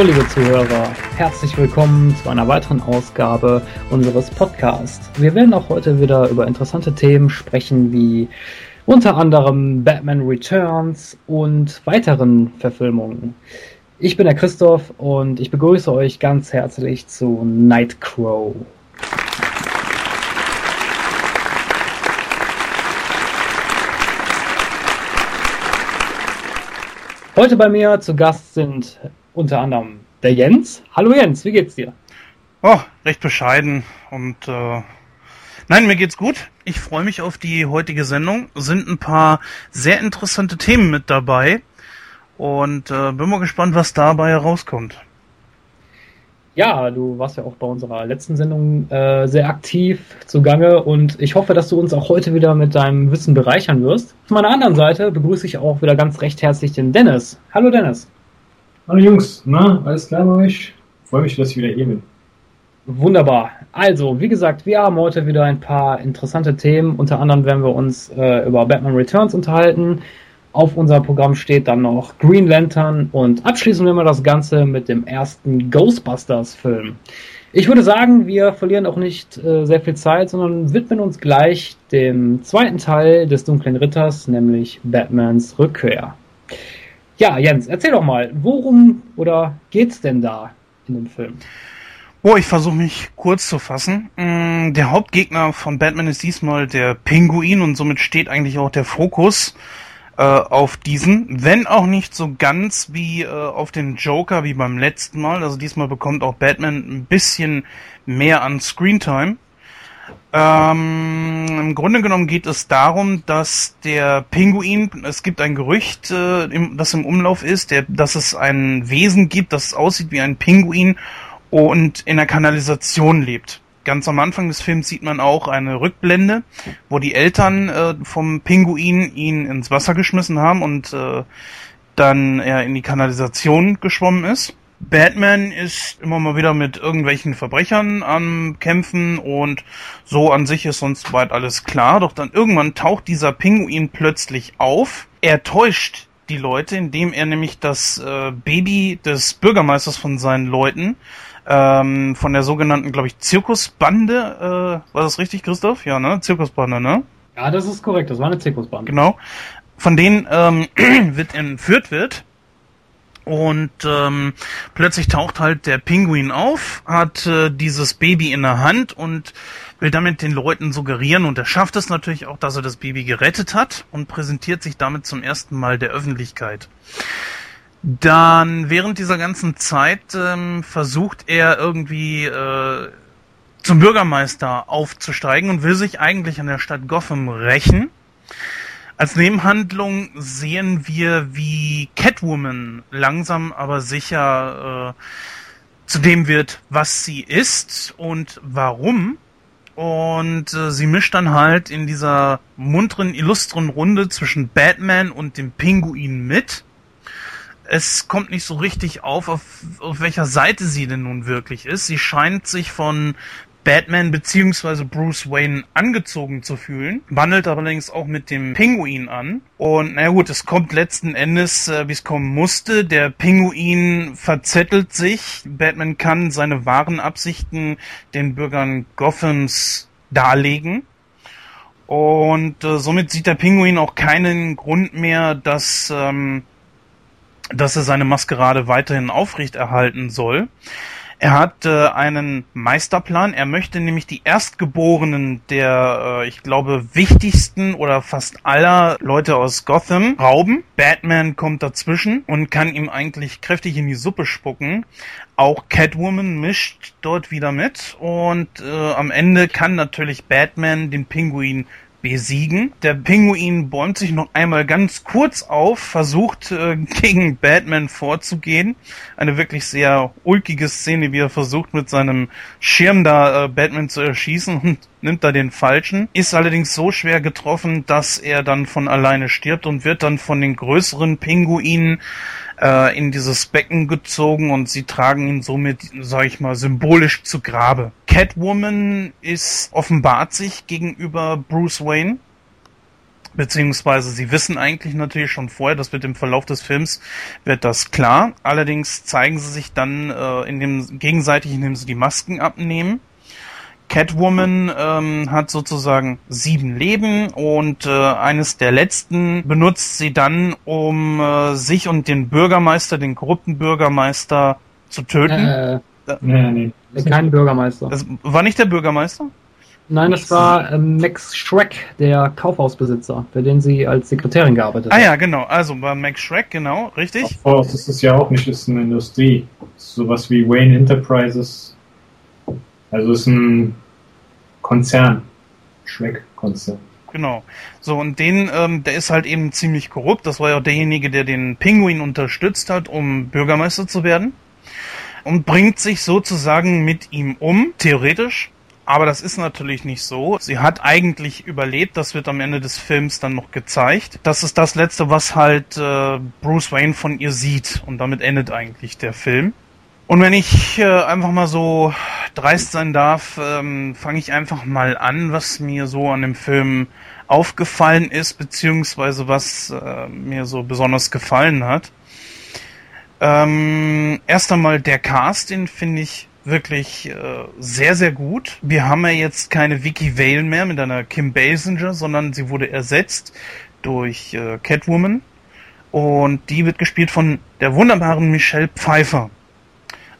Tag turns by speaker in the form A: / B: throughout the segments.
A: Hallo liebe Zuhörer, herzlich willkommen zu einer weiteren Ausgabe unseres Podcasts. Wir werden auch heute wieder über interessante Themen sprechen, wie unter anderem Batman Returns und weiteren Verfilmungen. Ich bin der Christoph und ich begrüße euch ganz herzlich zu Nightcrow. Heute bei mir zu Gast sind unter anderem der Jens. Hallo Jens, wie geht's dir?
B: Oh, recht bescheiden und äh, nein, mir geht's gut. Ich freue mich auf die heutige Sendung. Sind ein paar sehr interessante Themen mit dabei und äh, bin mal gespannt, was dabei herauskommt.
A: Ja, du warst ja auch bei unserer letzten Sendung äh, sehr aktiv zugange und ich hoffe, dass du uns auch heute wieder mit deinem Wissen bereichern wirst. Von meiner anderen Seite begrüße ich auch wieder ganz recht herzlich den Dennis. Hallo Dennis.
C: Hallo Jungs, na, alles klar bei euch? Freue mich, dass ich wieder hier bin.
A: Wunderbar. Also, wie gesagt, wir haben heute wieder ein paar interessante Themen. Unter anderem werden wir uns äh, über Batman Returns unterhalten. Auf unserem Programm steht dann noch Green Lantern und abschließen wir mal das Ganze mit dem ersten Ghostbusters-Film. Ich würde sagen, wir verlieren auch nicht äh, sehr viel Zeit, sondern widmen uns gleich dem zweiten Teil des Dunklen Ritters, nämlich Batmans Rückkehr. Ja, Jens, erzähl doch mal, worum oder geht's denn da in dem Film?
B: Oh, ich versuche mich kurz zu fassen. Mm, der Hauptgegner von Batman ist diesmal der Pinguin und somit steht eigentlich auch der Fokus äh, auf diesen, wenn auch nicht so ganz wie äh, auf den Joker wie beim letzten Mal. Also diesmal bekommt auch Batman ein bisschen mehr an Screentime. Ähm, Im Grunde genommen geht es darum, dass der Pinguin, es gibt ein Gerücht, äh, im, das im Umlauf ist, der, dass es ein Wesen gibt, das aussieht wie ein Pinguin und in der Kanalisation lebt. Ganz am Anfang des Films sieht man auch eine Rückblende, wo die Eltern äh, vom Pinguin ihn ins Wasser geschmissen haben und äh, dann er in die Kanalisation geschwommen ist. Batman ist immer mal wieder mit irgendwelchen Verbrechern am Kämpfen und so an sich ist sonst weit alles klar. Doch dann irgendwann taucht dieser Pinguin plötzlich auf. Er täuscht die Leute, indem er nämlich das äh, Baby des Bürgermeisters von seinen Leuten ähm, von der sogenannten, glaube ich, Zirkusbande, äh, war das richtig, Christoph? Ja, ne? Zirkusbande, ne?
A: Ja, das ist korrekt, das war eine Zirkusbande.
B: Genau. Von denen ähm, wird entführt wird und ähm, plötzlich taucht halt der Pinguin auf, hat äh, dieses Baby in der Hand und will damit den Leuten suggerieren und er schafft es natürlich auch, dass er das Baby gerettet hat und präsentiert sich damit zum ersten Mal der Öffentlichkeit. Dann während dieser ganzen Zeit ähm, versucht er irgendwie äh, zum Bürgermeister aufzusteigen und will sich eigentlich an der Stadt Gotham rächen. Als Nebenhandlung sehen wir, wie Catwoman langsam aber sicher äh, zu dem wird, was sie ist und warum. Und äh, sie mischt dann halt in dieser munteren, illustren Runde zwischen Batman und dem Pinguin mit. Es kommt nicht so richtig auf, auf, auf welcher Seite sie denn nun wirklich ist. Sie scheint sich von Batman beziehungsweise Bruce Wayne angezogen zu fühlen, wandelt allerdings auch mit dem Pinguin an. Und naja gut, es kommt letzten Endes, äh, wie es kommen musste. Der Pinguin verzettelt sich. Batman kann seine wahren Absichten den Bürgern Gothams darlegen. Und äh, somit sieht der Pinguin auch keinen Grund mehr, dass, ähm, dass er seine Maskerade weiterhin aufrechterhalten soll. Er hat äh, einen Meisterplan. Er möchte nämlich die Erstgeborenen der, äh, ich glaube, wichtigsten oder fast aller Leute aus Gotham rauben. Batman kommt dazwischen und kann ihm eigentlich kräftig in die Suppe spucken. Auch Catwoman mischt dort wieder mit und äh, am Ende kann natürlich Batman den Pinguin besiegen. Der Pinguin bäumt sich noch einmal ganz kurz auf, versucht äh, gegen Batman vorzugehen. Eine wirklich sehr ulkige Szene, wie er versucht mit seinem Schirm da äh, Batman zu erschießen und nimmt da den falschen. Ist allerdings so schwer getroffen, dass er dann von alleine stirbt und wird dann von den größeren Pinguinen äh, in dieses Becken gezogen und sie tragen ihn somit, sag ich mal, symbolisch zu Grabe. Catwoman ist offenbart sich gegenüber Bruce Wayne Beziehungsweise sie wissen eigentlich natürlich schon vorher, dass mit dem Verlauf des Films wird das klar. Allerdings zeigen sie sich dann äh, in dem gegenseitig, indem sie die Masken abnehmen. Catwoman ähm, hat sozusagen sieben Leben und äh, eines der letzten benutzt sie dann, um äh, sich und den Bürgermeister, den korrupten Bürgermeister zu töten. Äh,
A: nee, nee. Kein Bürgermeister.
B: Das war nicht der Bürgermeister?
A: Nein, das war ähm, Max Schreck, der Kaufhausbesitzer, für den sie als Sekretärin gearbeitet
B: hat. Ah ja, genau. Also war Max Schreck, genau, richtig.
C: Kaufhaus ist es ja auch nicht, ist eine Industrie. Sowas wie Wayne Enterprises. Also ist ein Konzern. Schreck-Konzern.
B: Genau. So, und den, ähm, der ist halt eben ziemlich korrupt. Das war ja auch derjenige, der den Pinguin unterstützt hat, um Bürgermeister zu werden. Und bringt sich sozusagen mit ihm um, theoretisch aber das ist natürlich nicht so. Sie hat eigentlich überlebt, das wird am Ende des Films dann noch gezeigt. Das ist das Letzte, was halt äh, Bruce Wayne von ihr sieht. Und damit endet eigentlich der Film. Und wenn ich äh, einfach mal so dreist sein darf, ähm, fange ich einfach mal an, was mir so an dem Film aufgefallen ist, beziehungsweise was äh, mir so besonders gefallen hat. Ähm, erst einmal der Cast, den finde ich wirklich äh, sehr, sehr gut. Wir haben ja jetzt keine Vicky Vale mehr mit einer Kim Basinger, sondern sie wurde ersetzt durch äh, Catwoman. Und die wird gespielt von der wunderbaren Michelle Pfeiffer.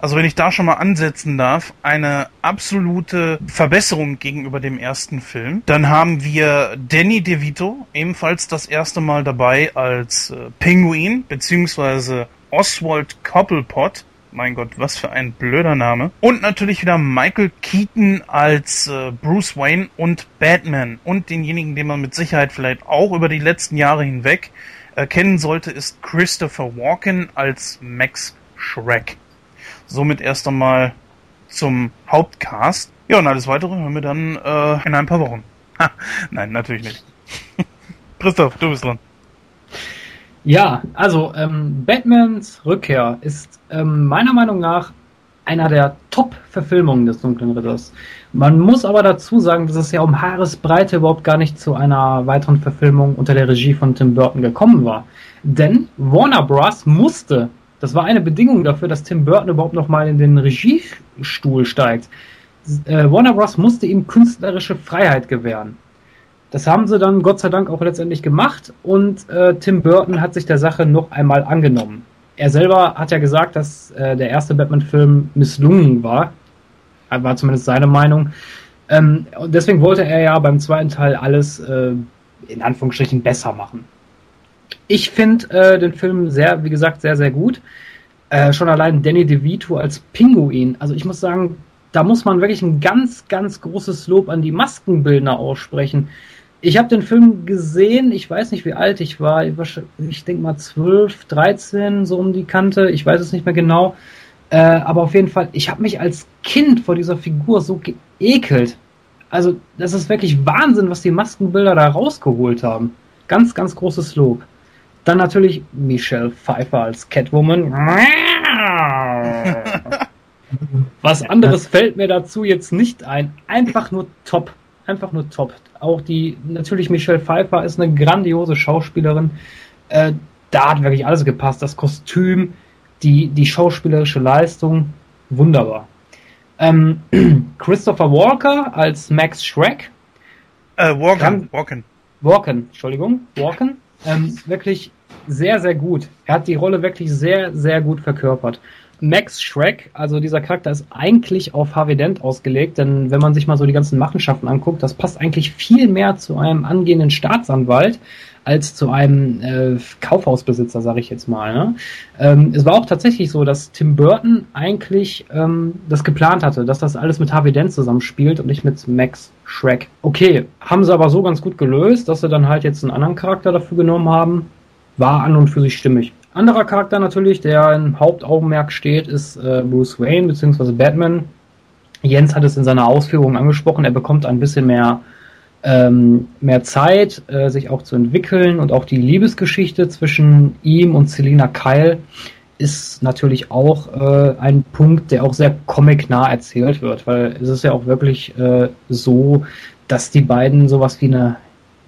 B: Also wenn ich da schon mal ansetzen darf, eine absolute Verbesserung gegenüber dem ersten Film. Dann haben wir Danny DeVito, ebenfalls das erste Mal dabei als äh, Penguin, beziehungsweise Oswald Cobblepot mein Gott, was für ein blöder Name. Und natürlich wieder Michael Keaton als äh, Bruce Wayne und Batman. Und denjenigen, den man mit Sicherheit vielleicht auch über die letzten Jahre hinweg erkennen sollte, ist Christopher Walken als Max Shrek. Somit erst einmal zum Hauptcast. Ja, und alles weitere hören wir dann äh, in ein paar Wochen. Ha, nein, natürlich nicht. Christoph, du bist dran.
A: Ja, also ähm, Batmans Rückkehr ist ähm, meiner Meinung nach einer der Top-Verfilmungen des Dunklen Ritters. Man muss aber dazu sagen, dass es ja um Haaresbreite überhaupt gar nicht zu einer weiteren Verfilmung unter der Regie von Tim Burton gekommen war. Denn Warner Bros. musste, das war eine Bedingung dafür, dass Tim Burton überhaupt nochmal in den Regiestuhl steigt. Äh, Warner Bros. musste ihm künstlerische Freiheit gewähren. Das haben sie dann Gott sei Dank auch letztendlich gemacht und äh, Tim Burton hat sich der Sache noch einmal angenommen. Er selber hat ja gesagt, dass äh, der erste Batman-Film misslungen war. War zumindest seine Meinung. Ähm, und deswegen wollte er ja beim zweiten Teil alles äh, in Anführungsstrichen besser machen. Ich finde äh, den Film sehr, wie gesagt, sehr, sehr gut. Äh, schon allein Danny DeVito als Pinguin. Also ich muss sagen, da muss man wirklich ein ganz, ganz großes Lob an die Maskenbildner aussprechen. Ich habe den Film gesehen, ich weiß nicht, wie alt ich war. Ich denke mal 12, 13, so um die Kante. Ich weiß es nicht mehr genau. Äh, aber auf jeden Fall, ich habe mich als Kind vor dieser Figur so geekelt. Also, das ist wirklich Wahnsinn, was die Maskenbilder da rausgeholt haben. Ganz, ganz großes Lob. Dann natürlich Michelle Pfeiffer als Catwoman. Was anderes fällt mir dazu jetzt nicht ein. Einfach nur top. Einfach nur top. Auch die, natürlich Michelle Pfeiffer ist eine grandiose Schauspielerin. Äh, da hat wirklich alles gepasst. Das Kostüm, die, die schauspielerische Leistung, wunderbar. Ähm, Christopher Walker als Max Shrek.
B: Äh, Walken, Walken.
A: Walken, Entschuldigung, Walken. Ähm, wirklich sehr, sehr gut. Er hat die Rolle wirklich sehr, sehr gut verkörpert. Max Shrek, also dieser Charakter ist eigentlich auf Harvey Dent ausgelegt, denn wenn man sich mal so die ganzen Machenschaften anguckt, das passt eigentlich viel mehr zu einem angehenden Staatsanwalt als zu einem äh, Kaufhausbesitzer, sage ich jetzt mal. Ne? Ähm, es war auch tatsächlich so, dass Tim Burton eigentlich ähm, das geplant hatte, dass das alles mit Harvey Dent zusammenspielt und nicht mit Max Shrek. Okay, haben sie aber so ganz gut gelöst, dass sie dann halt jetzt einen anderen Charakter dafür genommen haben. War an und für sich stimmig. Anderer Charakter natürlich, der im Hauptaugenmerk steht, ist äh, Bruce Wayne bzw. Batman. Jens hat es in seiner Ausführung angesprochen, er bekommt ein bisschen mehr, ähm, mehr Zeit, äh, sich auch zu entwickeln und auch die Liebesgeschichte zwischen ihm und Selina Kyle ist natürlich auch äh, ein Punkt, der auch sehr comicnah erzählt wird, weil es ist ja auch wirklich äh, so, dass die beiden sowas wie eine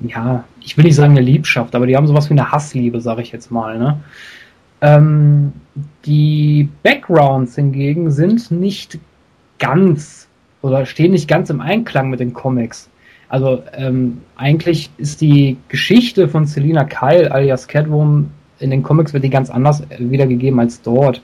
A: ja, ich will nicht sagen eine Liebschaft, aber die haben sowas wie eine Hassliebe, sage ich jetzt mal. Ne? Ähm, die Backgrounds hingegen sind nicht ganz oder stehen nicht ganz im Einklang mit den Comics. Also ähm, eigentlich ist die Geschichte von Selina Kyle alias Catwoman in den Comics wird die ganz anders wiedergegeben als dort.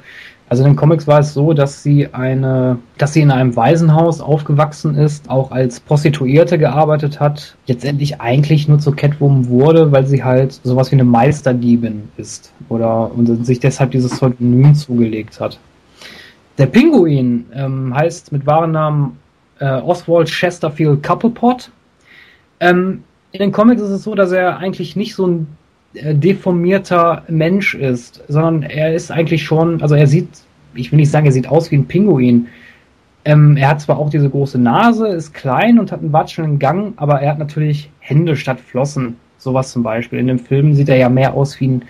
A: Also in den Comics war es so, dass sie eine, dass sie in einem Waisenhaus aufgewachsen ist, auch als Prostituierte gearbeitet hat, letztendlich eigentlich nur zur Catwoman wurde, weil sie halt sowas wie eine Meisterdiebin ist oder und sich deshalb dieses Pseudonym zugelegt hat. Der Pinguin ähm, heißt mit wahren Namen äh, Oswald Chesterfield Couplepot. Ähm, in den Comics ist es so, dass er eigentlich nicht so ein deformierter Mensch ist, sondern er ist eigentlich schon, also er sieht, ich will nicht sagen, er sieht aus wie ein Pinguin. Ähm, er hat zwar auch diese große Nase, ist klein und hat einen watschelnden Gang, aber er hat natürlich Hände statt Flossen. Sowas zum Beispiel. In dem Film sieht er ja mehr aus wie ein,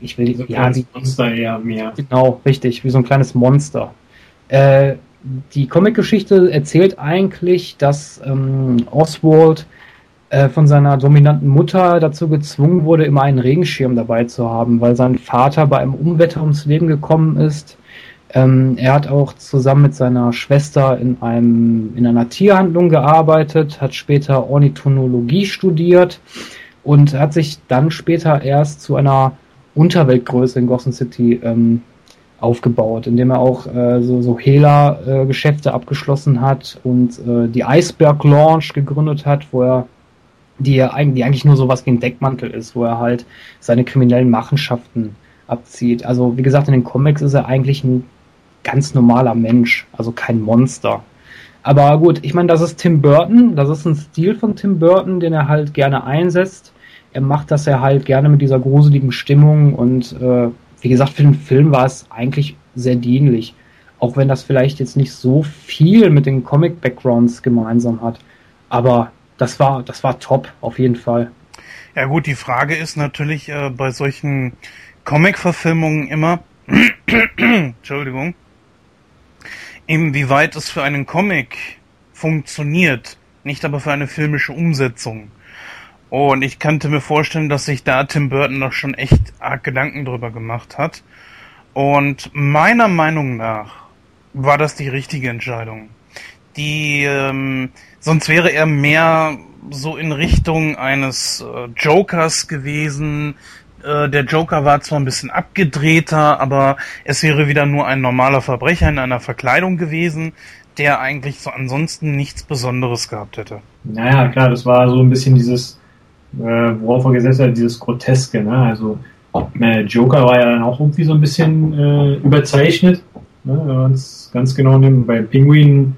A: ich will,
C: So
A: ja, wie,
C: Monster eher mehr.
A: Genau, richtig, wie so ein kleines Monster. Äh, die Comicgeschichte erzählt eigentlich, dass ähm, Oswald äh, von seiner dominanten Mutter dazu gezwungen wurde, immer einen Regenschirm dabei zu haben, weil sein Vater bei einem Unwetter ums Leben gekommen ist. Ähm, er hat auch zusammen mit seiner Schwester in einem in einer Tierhandlung gearbeitet, hat später Ornithologie studiert und hat sich dann später erst zu einer Unterweltgröße in Gotham City ähm, aufgebaut, indem er auch äh, so, so Hehler-Geschäfte abgeschlossen hat und äh, die Iceberg Launch gegründet hat, wo er die, er eigentlich, die eigentlich nur sowas wie ein Deckmantel ist, wo er halt seine kriminellen Machenschaften abzieht. Also wie gesagt, in den Comics ist er eigentlich ein ganz normaler Mensch, also kein Monster. Aber gut, ich meine, das ist Tim Burton, das ist ein Stil von Tim Burton, den er halt gerne einsetzt. Er macht das ja halt gerne mit dieser gruseligen Stimmung und äh, wie gesagt, für den Film war es eigentlich sehr dienlich. Auch wenn das vielleicht jetzt nicht so viel mit den Comic-Backgrounds gemeinsam hat. Aber das war, das war top, auf jeden Fall.
B: Ja gut, die Frage ist natürlich äh, bei solchen Comic-Verfilmungen immer, Entschuldigung, inwieweit es für einen Comic funktioniert, nicht aber für eine filmische Umsetzung. Und ich könnte mir vorstellen, dass sich da Tim Burton noch schon echt arg Gedanken drüber gemacht hat. Und meiner Meinung nach war das die richtige Entscheidung. Die, ähm, sonst wäre er mehr so in Richtung eines äh, Jokers gewesen. Äh, der Joker war zwar ein bisschen abgedrehter, aber es wäre wieder nur ein normaler Verbrecher in einer Verkleidung gewesen, der eigentlich so ansonsten nichts Besonderes gehabt hätte.
C: Naja, klar, das war so ein bisschen dieses, äh, worauf er gesetzt hat, dieses Groteske, ne? Also Joker war ja dann auch irgendwie so ein bisschen äh, überzeichnet, ne? wenn man es ganz genau nimmt. Bei Pinguin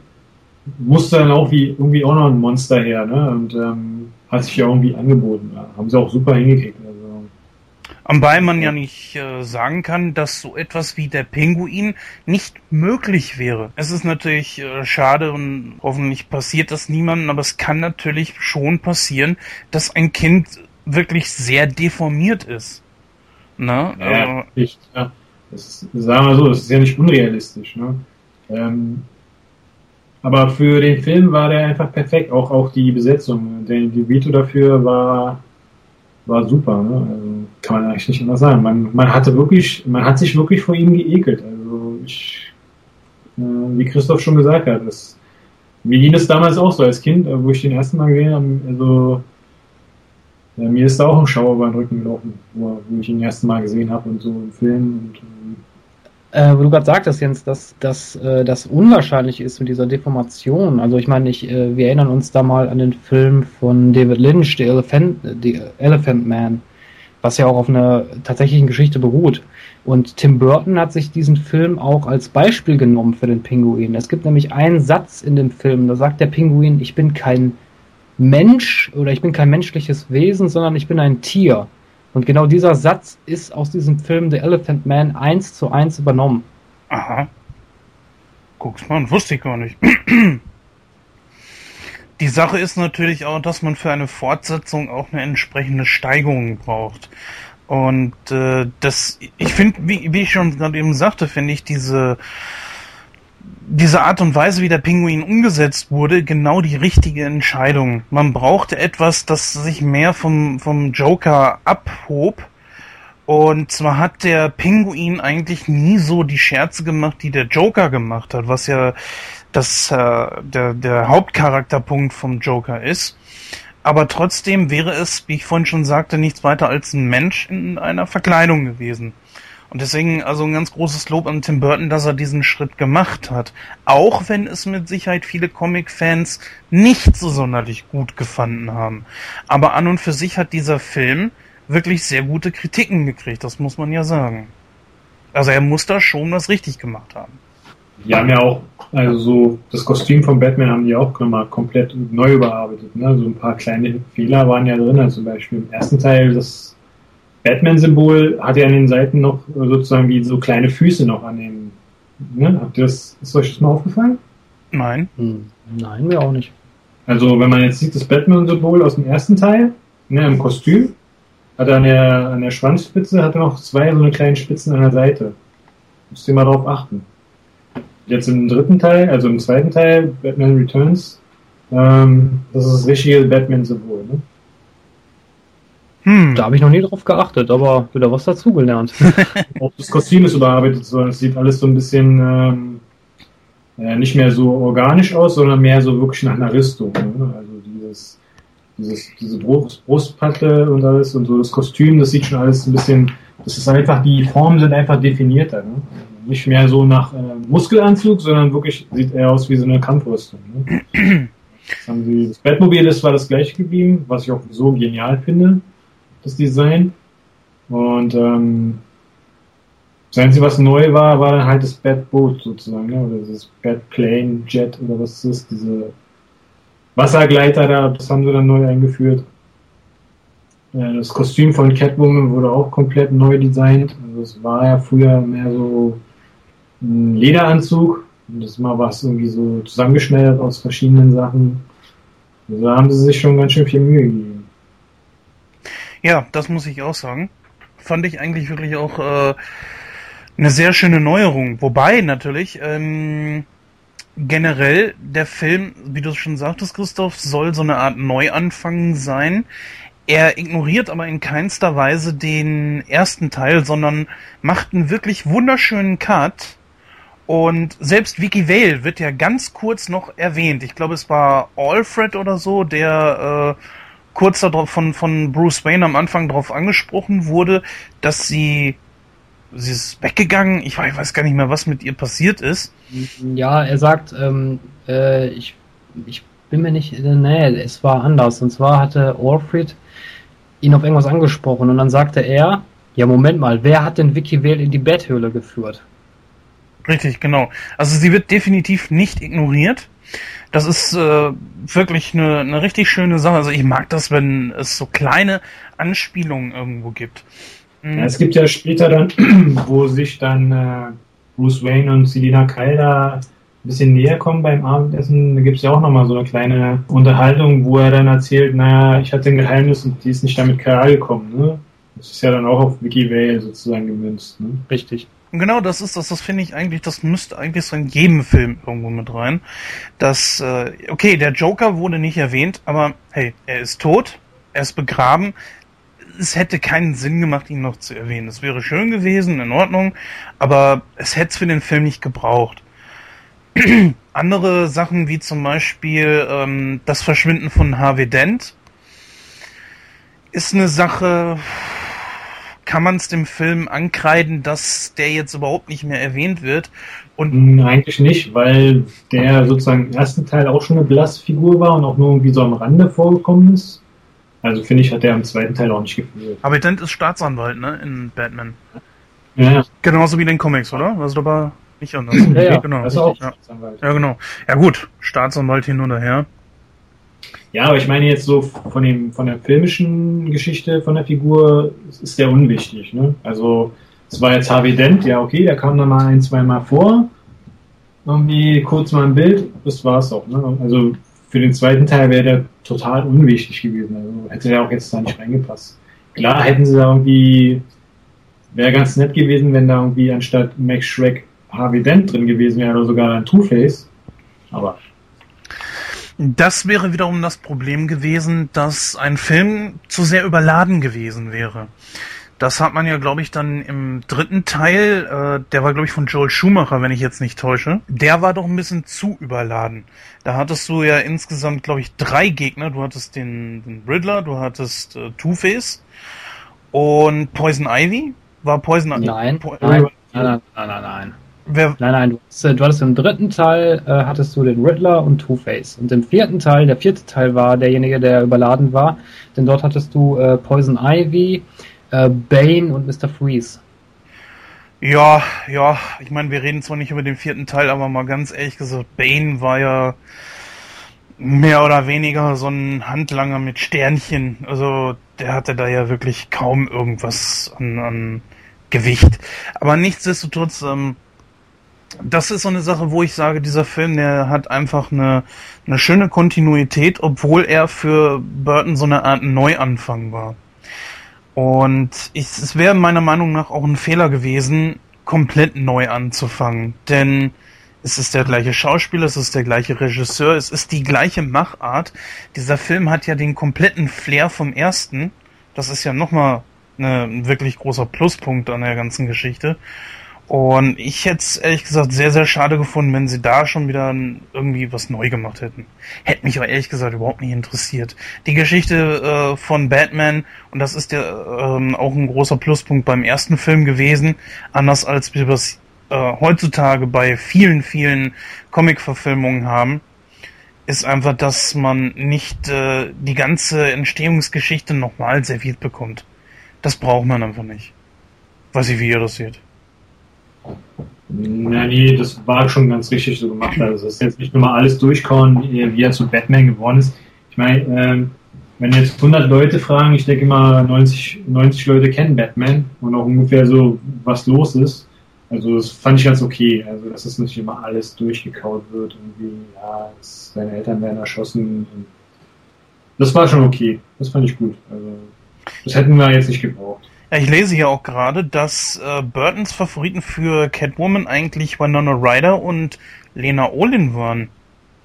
C: musste dann auch wie irgendwie auch noch ein Monster her, ne? Und ähm, hat sich ja irgendwie angeboten. Ja. Haben sie auch super hingekriegt. Also,
B: Wobei man ja nicht äh, sagen kann, dass so etwas wie der Pinguin nicht möglich wäre. Es ist natürlich äh, schade und hoffentlich passiert das niemandem, aber es kann natürlich schon passieren, dass ein Kind wirklich sehr deformiert ist. Ne?
C: ja,
B: Äh,
C: ich, ja. Das ist, sagen wir so, das ist ja nicht unrealistisch, ne? Ähm, aber für den Film war der einfach perfekt, auch auch die Besetzung. Der die Vito dafür war war super, ne? Also, kann man eigentlich nicht anders sagen. Man, man hatte wirklich, man hat sich wirklich vor ihm geekelt. Also ich, äh, wie Christoph schon gesagt hat, das, mir ging es damals auch so als Kind, wo ich den ersten Mal gesehen habe, also ja, mir ist da auch ein Schauer über den Rücken gelaufen, wo, wo ich ihn das erste Mal gesehen habe und so im Film und ähm,
A: Äh, wo du gerade sagtest, Jens, dass, dass äh, das unwahrscheinlich ist mit dieser Deformation. Also ich meine, ich, äh, wir erinnern uns da mal an den Film von David Lynch, The Elephant, The Elephant Man, was ja auch auf einer tatsächlichen Geschichte beruht. Und Tim Burton hat sich diesen Film auch als Beispiel genommen für den Pinguin. Es gibt nämlich einen Satz in dem Film, da sagt der Pinguin, ich bin kein Mensch oder ich bin kein menschliches Wesen, sondern ich bin ein Tier. Und genau dieser Satz ist aus diesem Film The Elephant Man eins zu eins übernommen.
B: Aha. Guck's mal, wusste ich gar nicht. Die Sache ist natürlich auch, dass man für eine Fortsetzung auch eine entsprechende Steigerung braucht. Und äh, das, ich finde, wie, wie ich schon gerade eben sagte, finde ich diese diese Art und Weise, wie der Pinguin umgesetzt wurde, genau die richtige Entscheidung. Man brauchte etwas, das sich mehr vom, vom Joker abhob. Und zwar hat der Pinguin eigentlich nie so die Scherze gemacht, die der Joker gemacht hat, was ja das, äh, der, der Hauptcharakterpunkt vom Joker ist. Aber trotzdem wäre es, wie ich vorhin schon sagte, nichts weiter als ein Mensch in einer Verkleidung gewesen. Und deswegen also ein ganz großes Lob an Tim Burton, dass er diesen Schritt gemacht hat. Auch wenn es mit Sicherheit viele Comic-Fans nicht so sonderlich gut gefunden haben. Aber an und für sich hat dieser Film wirklich sehr gute Kritiken gekriegt, das muss man ja sagen. Also er muss da schon was richtig gemacht haben.
C: Die haben ja auch, also so, das Kostüm von Batman haben die auch nochmal komplett neu überarbeitet. Ne? So ein paar kleine Fehler waren ja drin, also zum Beispiel im ersten Teil das Batman-Symbol hat ja an den Seiten noch sozusagen wie so kleine Füße noch an den. Ne? Habt ihr das, ist euch das mal aufgefallen?
B: Nein.
A: Hm. Nein, mir auch nicht.
C: Also, wenn man jetzt sieht, das Batman-Symbol aus dem ersten Teil, ne, im Kostüm, hat er an der, an der Schwanzspitze hat er noch zwei so eine kleinen Spitzen an der Seite. Müsst ihr mal drauf achten. Jetzt im dritten Teil, also im zweiten Teil, Batman Returns, ähm, das ist das richtige Batman-Symbol. Ne?
A: Hm. Da habe ich noch nie drauf geachtet, aber wieder was dazugelernt.
C: Auch das Kostüm ist überarbeitet, so es sieht alles so ein bisschen ähm, äh, nicht mehr so organisch aus, sondern mehr so wirklich nach einer Rüstung. Ne? Also dieses, dieses, diese Brust, Brustplatte und alles und so das Kostüm, das sieht schon alles ein bisschen, das ist einfach, die Formen sind einfach definierter. Ne? Nicht mehr so nach äh, Muskelanzug, sondern wirklich sieht eher aus wie so eine Kampfrüstung. Ne? Das, haben sie, das Batmobil ist zwar das gleiche geblieben, was ich auch so genial finde das Design. Und ähm, das Einzige, was neu war, war dann halt das Bad Boat sozusagen, ne? oder das Bad Plane Jet oder was ist, diese Wassergleiter da, das haben sie dann neu eingeführt. Das Kostüm von Catwoman wurde auch komplett neu designt. Also es war ja früher mehr so ein Lederanzug. Und das mal war es irgendwie so zusammengeschneidert aus verschiedenen Sachen. Also da haben sie sich schon ganz schön viel Mühe gegeben.
B: Ja, das muss ich auch sagen. Fand ich eigentlich wirklich auch äh, eine sehr schöne Neuerung. Wobei natürlich ähm, generell der Film, wie du schon sagtest, Christoph, soll so eine Art Neuanfang sein. Er ignoriert aber in keinster Weise den ersten Teil, sondern macht einen wirklich wunderschönen Cut. Und selbst Vicky Vale wird ja ganz kurz noch erwähnt. Ich glaube, es war Alfred oder so, der äh, kurz darauf von, von Bruce Wayne am Anfang darauf angesprochen wurde, dass sie sie ist weggegangen. Ich weiß, gar nicht mehr, was mit ihr passiert ist.
A: Ja, er sagt, ähm, äh, ich, ich bin mir nicht, nee, es war anders. Und zwar hatte Alfred ihn auf irgendwas angesprochen und dann sagte er, ja, Moment mal, wer hat denn Vicky Vale in die Betthöhle geführt?
B: Richtig, genau. Also sie wird definitiv nicht ignoriert. Das ist äh, wirklich eine, eine richtig schöne Sache. Also ich mag das, wenn es so kleine Anspielungen irgendwo gibt.
C: Mhm. Ja, es gibt ja später dann, wo sich dann äh, Bruce Wayne und Selina Kyle da ein bisschen näher kommen beim Abendessen, da gibt es ja auch nochmal so eine kleine Unterhaltung, wo er dann erzählt, naja, ich hatte ein Geheimnis und die ist nicht damit klar gekommen. Ne? Das ist ja dann auch auf Wiki Vale sozusagen gemünzt. Ne?
B: Richtig. Und genau das ist das, das finde ich eigentlich, das müsste eigentlich so in jedem Film irgendwo mit rein. Dass, äh, okay, der Joker wurde nicht erwähnt, aber hey, er ist tot, er ist begraben. Es hätte keinen Sinn gemacht, ihn noch zu erwähnen. Es wäre schön gewesen, in Ordnung, aber es hätte es für den Film nicht gebraucht. Andere Sachen wie zum Beispiel ähm, das Verschwinden von Harvey Dent ist eine Sache, kann man es dem Film ankreiden, dass der jetzt überhaupt nicht mehr erwähnt wird.
C: Und hm, Eigentlich nicht, weil der sozusagen im ersten Teil auch schon eine Blassfigur war und auch nur irgendwie so am Rande vorgekommen ist. Also finde ich, hat der im zweiten Teil auch nicht gefühlt.
B: Aber Dent ist Staatsanwalt, ne, in Batman. Ja. Genauso wie in den Comics, oder? Also da war nicht anders.
C: Ja, ja. genau. Das ist auch
B: ja. Staatsanwalt. Ja, genau. Ja gut, Staatsanwalt hin oder her.
C: Ja, aber ich meine jetzt so von dem von der filmischen Geschichte von der Figur ist der unwichtig. Ne? Also es war jetzt Harvey Dent, ja okay, der kam da mal ein, zwei Mal vor, irgendwie kurz mal ein Bild, das war's auch. Ne? Also für den zweiten Teil wäre der total unwichtig gewesen. Also hätte der auch jetzt da nicht reingepasst. Klar hätten sie da irgendwie, wäre ganz nett gewesen, wenn da irgendwie anstatt Max Shrek Harvey Dent drin gewesen wäre oder sogar ein Two-Face. Aber
B: das wäre wiederum das Problem gewesen, dass ein Film zu sehr überladen gewesen wäre. Das hat man ja, glaube ich, dann im dritten Teil, äh, der war, glaube ich, von Joel Schumacher, wenn ich jetzt nicht täusche. Der war doch ein bisschen zu überladen. Da hattest du ja insgesamt, glaube ich, drei Gegner. Du hattest den, den Riddler, du hattest äh, Two-Face und Poison Ivy. War Poison
A: Ivy? Nein, po nein, nein, nein, nein, nein.
B: Wer
A: nein, nein, du, hast, du hattest im dritten Teil äh, hattest du den Riddler und Two-Face. Und im vierten Teil, der vierte Teil war derjenige, der überladen war, denn dort hattest du äh, Poison Ivy, äh, Bane und Mr. Freeze.
B: Ja, ja, ich meine, wir reden zwar nicht über den vierten Teil, aber mal ganz ehrlich gesagt, Bane war ja mehr oder weniger so ein Handlanger mit Sternchen. Also der hatte da ja wirklich kaum irgendwas an, an Gewicht. Aber nichtsdestotrotz, ähm, das ist so eine Sache, wo ich sage, dieser Film, der hat einfach eine, eine schöne Kontinuität, obwohl er für Burton so eine Art Neuanfang war. Und ich, es wäre meiner Meinung nach auch ein Fehler gewesen, komplett neu anzufangen. Denn es ist der gleiche Schauspieler, es ist der gleiche Regisseur, es ist die gleiche Machart. Dieser Film hat ja den kompletten Flair vom ersten. Das ist ja nochmal ein wirklich großer Pluspunkt an der ganzen Geschichte. Und ich hätte es ehrlich gesagt sehr, sehr schade gefunden, wenn sie da schon wieder irgendwie was neu gemacht hätten. Hätte mich aber ehrlich gesagt überhaupt nicht interessiert. Die Geschichte äh, von Batman, und das ist ja ähm, auch ein großer Pluspunkt beim ersten Film gewesen, anders als wir das äh, heutzutage bei vielen, vielen Comic-Verfilmungen haben, ist einfach, dass man nicht äh, die ganze Entstehungsgeschichte nochmal serviert bekommt. Das braucht man einfach nicht. Weiß ich, wie ihr das seht.
C: Na, nee, das war schon ganz richtig so gemacht. Also, es ist jetzt nicht nur mal alles durchkauen, wie er zu Batman geworden ist. Ich meine, ähm, wenn jetzt 100 Leute fragen, ich denke immer 90, 90 Leute kennen Batman und auch ungefähr so, was los ist. Also, das fand ich ganz okay. Also, dass es nicht immer alles durchgekaut wird. Irgendwie, ja, seine Eltern werden erschossen. Das war schon okay. Das fand ich gut. Also, das hätten wir jetzt nicht gebraucht.
B: Ja, ich lese hier auch gerade, dass äh, Burtons Favoriten für Catwoman eigentlich Winona Ryder und Lena Olin waren.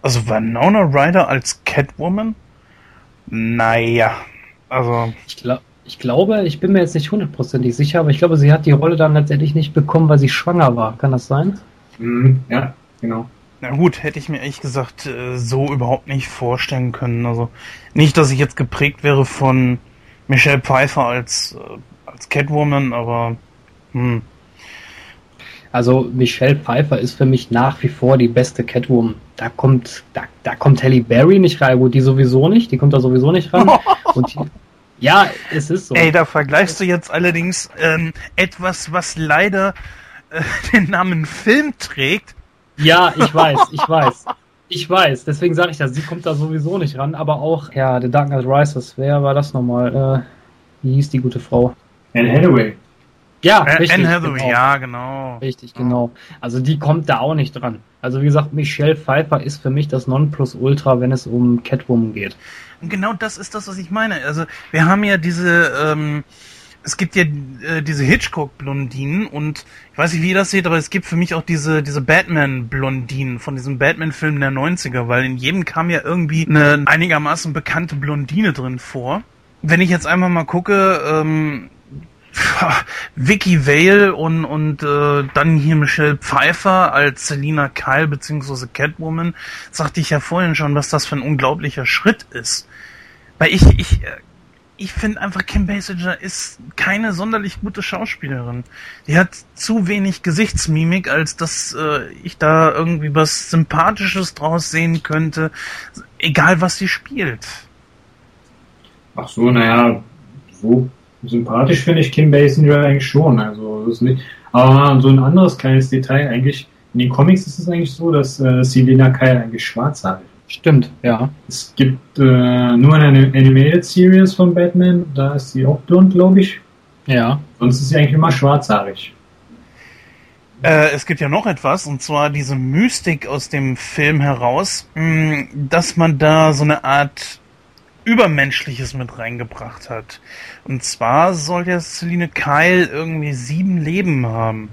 B: Also Winona Ryder als Catwoman? Naja, also.
A: Ich, glaub, ich glaube, ich bin mir jetzt nicht hundertprozentig sicher, aber ich glaube, sie hat die Rolle dann letztendlich nicht bekommen, weil sie schwanger war. Kann das sein?
C: Mhm, ja, genau.
B: Na gut, hätte ich mir ehrlich gesagt äh, so überhaupt nicht vorstellen können. Also nicht, dass ich jetzt geprägt wäre von Michelle Pfeiffer als äh, als Catwoman, aber hm.
A: Also Michelle Pfeiffer ist für mich nach wie vor die beste Catwoman. Da kommt, da, da kommt Halle Berry nicht rein, gut, die sowieso nicht, die kommt da sowieso nicht ran. Und die, ja, es ist so.
B: Ey, da vergleichst du jetzt allerdings ähm, etwas, was leider äh, den Namen Film trägt.
A: Ja, ich weiß, ich weiß. Ich weiß, deswegen sage ich das, sie kommt da sowieso nicht ran, aber auch, ja, The Dark Knight Rises, wer war das nochmal? Äh, wie hieß die gute Frau?
C: Anne Hathaway.
A: Ja, richtig.
B: Anne Hathaway, genau. ja, genau.
A: Richtig, genau. Also die kommt da auch nicht dran. Also wie gesagt, Michelle Pfeiffer ist für mich das Nonplusultra, wenn es um Catwoman geht.
B: Und genau das ist das, was ich meine. Also wir haben ja diese, ähm, es gibt ja äh, diese Hitchcock-Blondinen und ich weiß nicht, wie ihr das seht, aber es gibt für mich auch diese, diese Batman-Blondinen von diesem Batman-Film der 90er, weil in jedem kam ja irgendwie eine einigermaßen bekannte Blondine drin vor. Wenn ich jetzt einmal mal gucke, ähm, Vicky Vale und, und äh, dann hier Michelle Pfeiffer als Selina Kyle bzw. Catwoman, sagte ich ja vorhin schon, was das für ein unglaublicher Schritt ist. Weil ich, ich, äh, ich finde einfach, Kim Basinger ist keine sonderlich gute Schauspielerin. Die hat zu wenig Gesichtsmimik, als dass äh, ich da irgendwie was Sympathisches draus sehen könnte, egal was sie spielt.
C: Ach so, naja, so sympathisch finde ich Kim Basinger eigentlich schon. Also ist nicht. Aber so ein anderes kleines Detail eigentlich. In den Comics ist es eigentlich so, dass äh, Selena Kyle eigentlich schwarz hat.
A: Stimmt, ja.
C: Es gibt äh, nur eine Animated Series von Batman, da ist sie auch blond, glaube ich.
A: Ja.
C: Sonst ist sie eigentlich immer schwarzhaarig.
B: Äh, es gibt ja noch etwas, und zwar diese Mystik aus dem Film heraus, mh, dass man da so eine Art Übermenschliches mit reingebracht hat. Und zwar soll ja Celine Kyle irgendwie sieben Leben haben.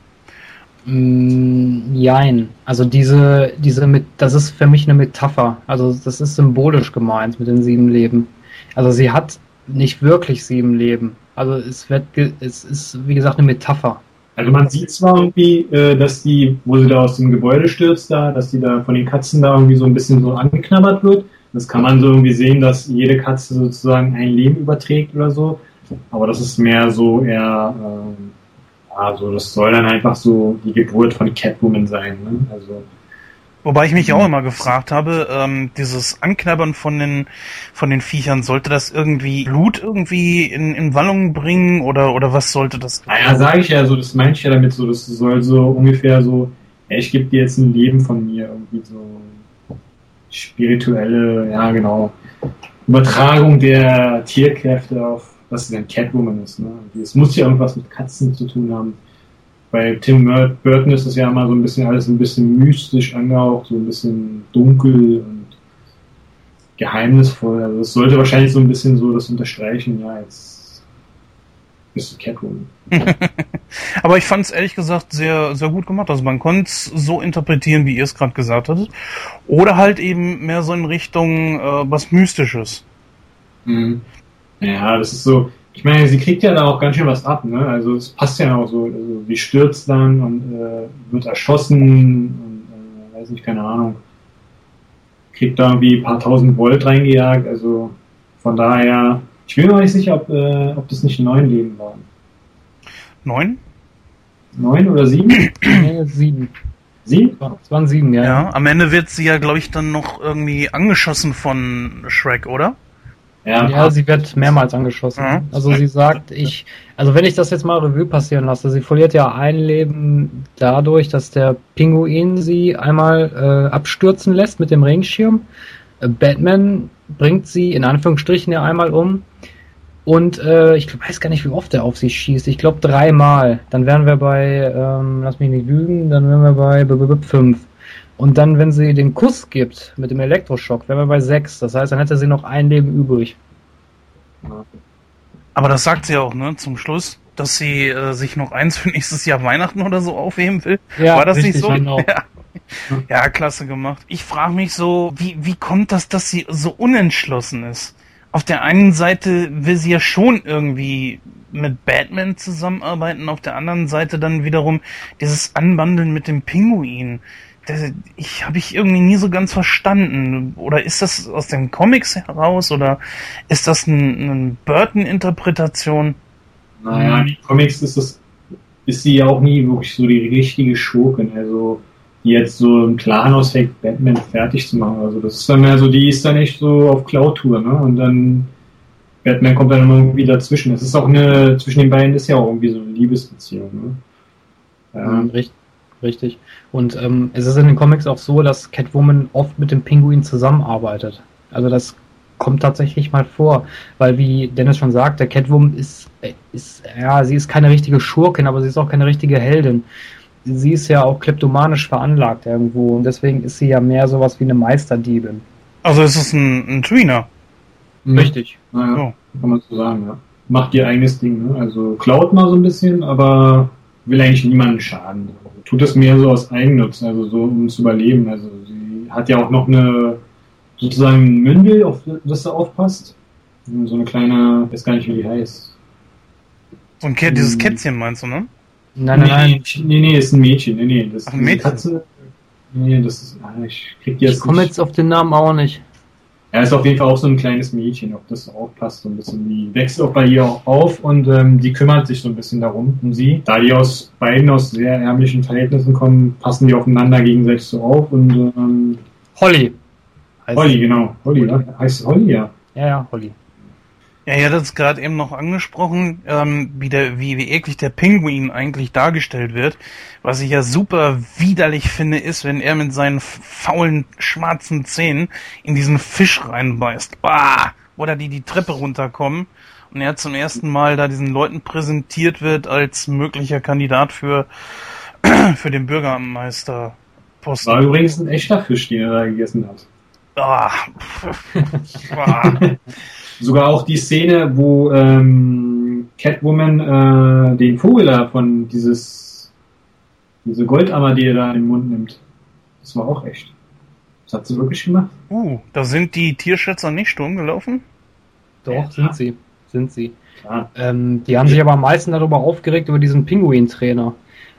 A: Mm, jein. Also diese, diese mit, das ist für mich eine Metapher. Also das ist symbolisch gemeint mit den sieben Leben. Also sie hat nicht wirklich sieben Leben. Also es wird, es ist wie gesagt eine Metapher.
C: Also man sieht zwar irgendwie, äh, dass die, wo sie da aus dem Gebäude stürzt, da, dass die da von den Katzen da irgendwie so ein bisschen so angeknabbert wird. Das kann man so irgendwie sehen, dass jede Katze sozusagen ein Leben überträgt oder so. Aber das ist mehr so eher, äh, also das soll dann einfach so die Geburt von Catwoman sein. Ne? Also
B: Wobei ich mich auch immer gefragt habe, ähm, dieses Anknabbern von den von den Viechern, sollte das irgendwie Blut irgendwie in, in Wallungen bringen oder oder was sollte das?
C: Naja, sage ich ja so, das meine ich ja damit so, das soll so ungefähr so, ja, ich gebe dir jetzt ein Leben von mir, irgendwie so spirituelle, ja genau, Übertragung der Tierkräfte auf, was denn Catwoman ist. Ne? Es muss ja irgendwas mit Katzen zu tun haben bei Tim Burton ist es ja immer so ein bisschen alles ein bisschen mystisch angehaucht, so ein bisschen dunkel und geheimnisvoll. Also es sollte wahrscheinlich so ein bisschen so das unterstreichen, ja, jetzt bist du Catwoman.
B: Aber ich fand es ehrlich gesagt sehr, sehr gut gemacht. Also man konnte es so interpretieren, wie ihr es gerade gesagt hattet. Oder halt eben mehr so in Richtung äh, was Mystisches.
C: Mhm. Ja, das ist so, ich meine, sie kriegt ja da auch ganz schön was ab, ne? Also es passt ja auch so, also sie stürzt dann und äh, wird erschossen und äh, weiß nicht, keine Ahnung. Kriegt da irgendwie ein paar tausend Volt reingejagt, also von daher, ich bin mir nicht sicher, ob, äh, ob das nicht neun Leben waren.
B: Neun?
C: Neun oder sieben?
A: nee, sieben.
C: Sieben?
A: Es waren sieben, ja.
B: Ja, am Ende wird sie ja, glaube ich, dann noch irgendwie angeschossen von Shrek, oder?
A: Ja, ja sie wird mehrmals angeschossen. Mhm. Also sie sagt, ich, also wenn ich das jetzt mal Revue passieren lasse, sie verliert ja ein Leben dadurch, dass der Pinguin sie einmal äh, abstürzen lässt mit dem Regenschirm. Äh, Batman bringt sie in Anführungsstrichen ja einmal um. Und äh, ich weiß gar nicht, wie oft er auf sie schießt. Ich glaube dreimal. Dann wären wir bei, ähm, lass mich nicht lügen, dann wären wir bei b -b -b fünf. Und dann, wenn sie den Kuss gibt mit dem Elektroschock, wären wir bei 6. Das heißt, dann hätte sie noch ein Leben übrig.
B: Aber das sagt sie auch, ne, zum Schluss, dass sie äh, sich noch eins für nächstes Jahr Weihnachten oder so aufheben will. Ja, War das nicht so? Genau. Ja. ja, klasse gemacht. Ich frage mich so, wie, wie kommt das, dass sie so unentschlossen ist? Auf der einen Seite will sie ja schon irgendwie mit Batman zusammenarbeiten, auf der anderen Seite dann wiederum dieses Anbandeln mit dem Pinguin das, ich habe ich irgendwie nie so ganz verstanden. Oder ist das aus den Comics heraus oder ist das eine ein Burton-Interpretation?
C: Naja, in den Comics ist das ist sie ja auch nie wirklich so die richtige Schurkin, also die jetzt so einen Plan ausfängt, Batman fertig zu machen. Also das ist dann mehr so, die ist dann echt so auf Cloud-Tour, ne? Und dann Batman kommt dann immer irgendwie dazwischen. Das ist auch eine, zwischen den beiden ist ja auch irgendwie so eine Liebesbeziehung, ne?
A: Ja. Richtig. Richtig. Und ähm, es ist in den Comics auch so, dass Catwoman oft mit dem Pinguin zusammenarbeitet. Also das kommt tatsächlich mal vor, weil wie Dennis schon sagt, der Catwoman ist, ist, ja, sie ist keine richtige Schurkin, aber sie ist auch keine richtige Heldin. Sie ist ja auch kleptomanisch veranlagt irgendwo und deswegen ist sie ja mehr sowas wie eine Meisterdiebin.
B: Also es ist ein, ein Tweener.
A: Richtig.
C: Naja, oh. kann man so sagen, ja. Macht ihr eigenes Ding, ne? Also klaut mal so ein bisschen, aber will eigentlich niemanden schaden tut es mehr so aus Eigennutz, also so um zu überleben. Also sie hat ja auch noch eine sozusagen ein Mündel, auf das sie aufpasst. So eine kleine, ich weiß gar nicht, wie die heißt.
B: So ein Kä dieses hm. Kätzchen meinst du, ne?
C: Nein, nein, nein. Nee, nee, ist ein Mädchen. Nee, nee, das Ach, ein Mädchen. Katze. Nee, das ist, ah, ich krieg
A: jetzt. Ich komme jetzt auf den Namen auch nicht.
C: Er ist auf jeden Fall auch so ein kleines Mädchen, auf das aufpasst so ein bisschen. Die wächst auch bei ihr auch auf und ähm, die kümmert sich so ein bisschen darum, um sie. Da die aus beiden aus sehr ärmlichen Verhältnissen kommen, passen die aufeinander gegenseitig so auf und ähm,
A: Holly.
C: Holly, genau. Holly, Holly. Ja? heißt Holly, ja.
A: Ja, ja, Holly.
B: Ja, ihr hattet es gerade eben noch angesprochen, ähm, wie, der, wie, wie eklig der Pinguin eigentlich dargestellt wird. Was ich ja super widerlich finde, ist, wenn er mit seinen faulen, schwarzen Zähnen in diesen Fisch reinbeißt. Bah! Oder die die Treppe runterkommen und er zum ersten Mal da diesen Leuten präsentiert wird als möglicher Kandidat für, für den Bürgermeisterposten.
C: War übrigens ein echter Fisch, den er da gegessen hat. Ah. Sogar auch die Szene, wo ähm, Catwoman äh, den Vogel da von dieses Diese Goldammer, die er da in den Mund nimmt. Das war auch echt. Das hat sie wirklich gemacht?
B: Uh, da sind die Tierschätzer nicht Sturm gelaufen?
A: Doch,
C: Ja,
A: sind sie. Sind sie. Ähm, die haben sich aber am meisten darüber aufgeregt, über diesen Pinguin-Trainer.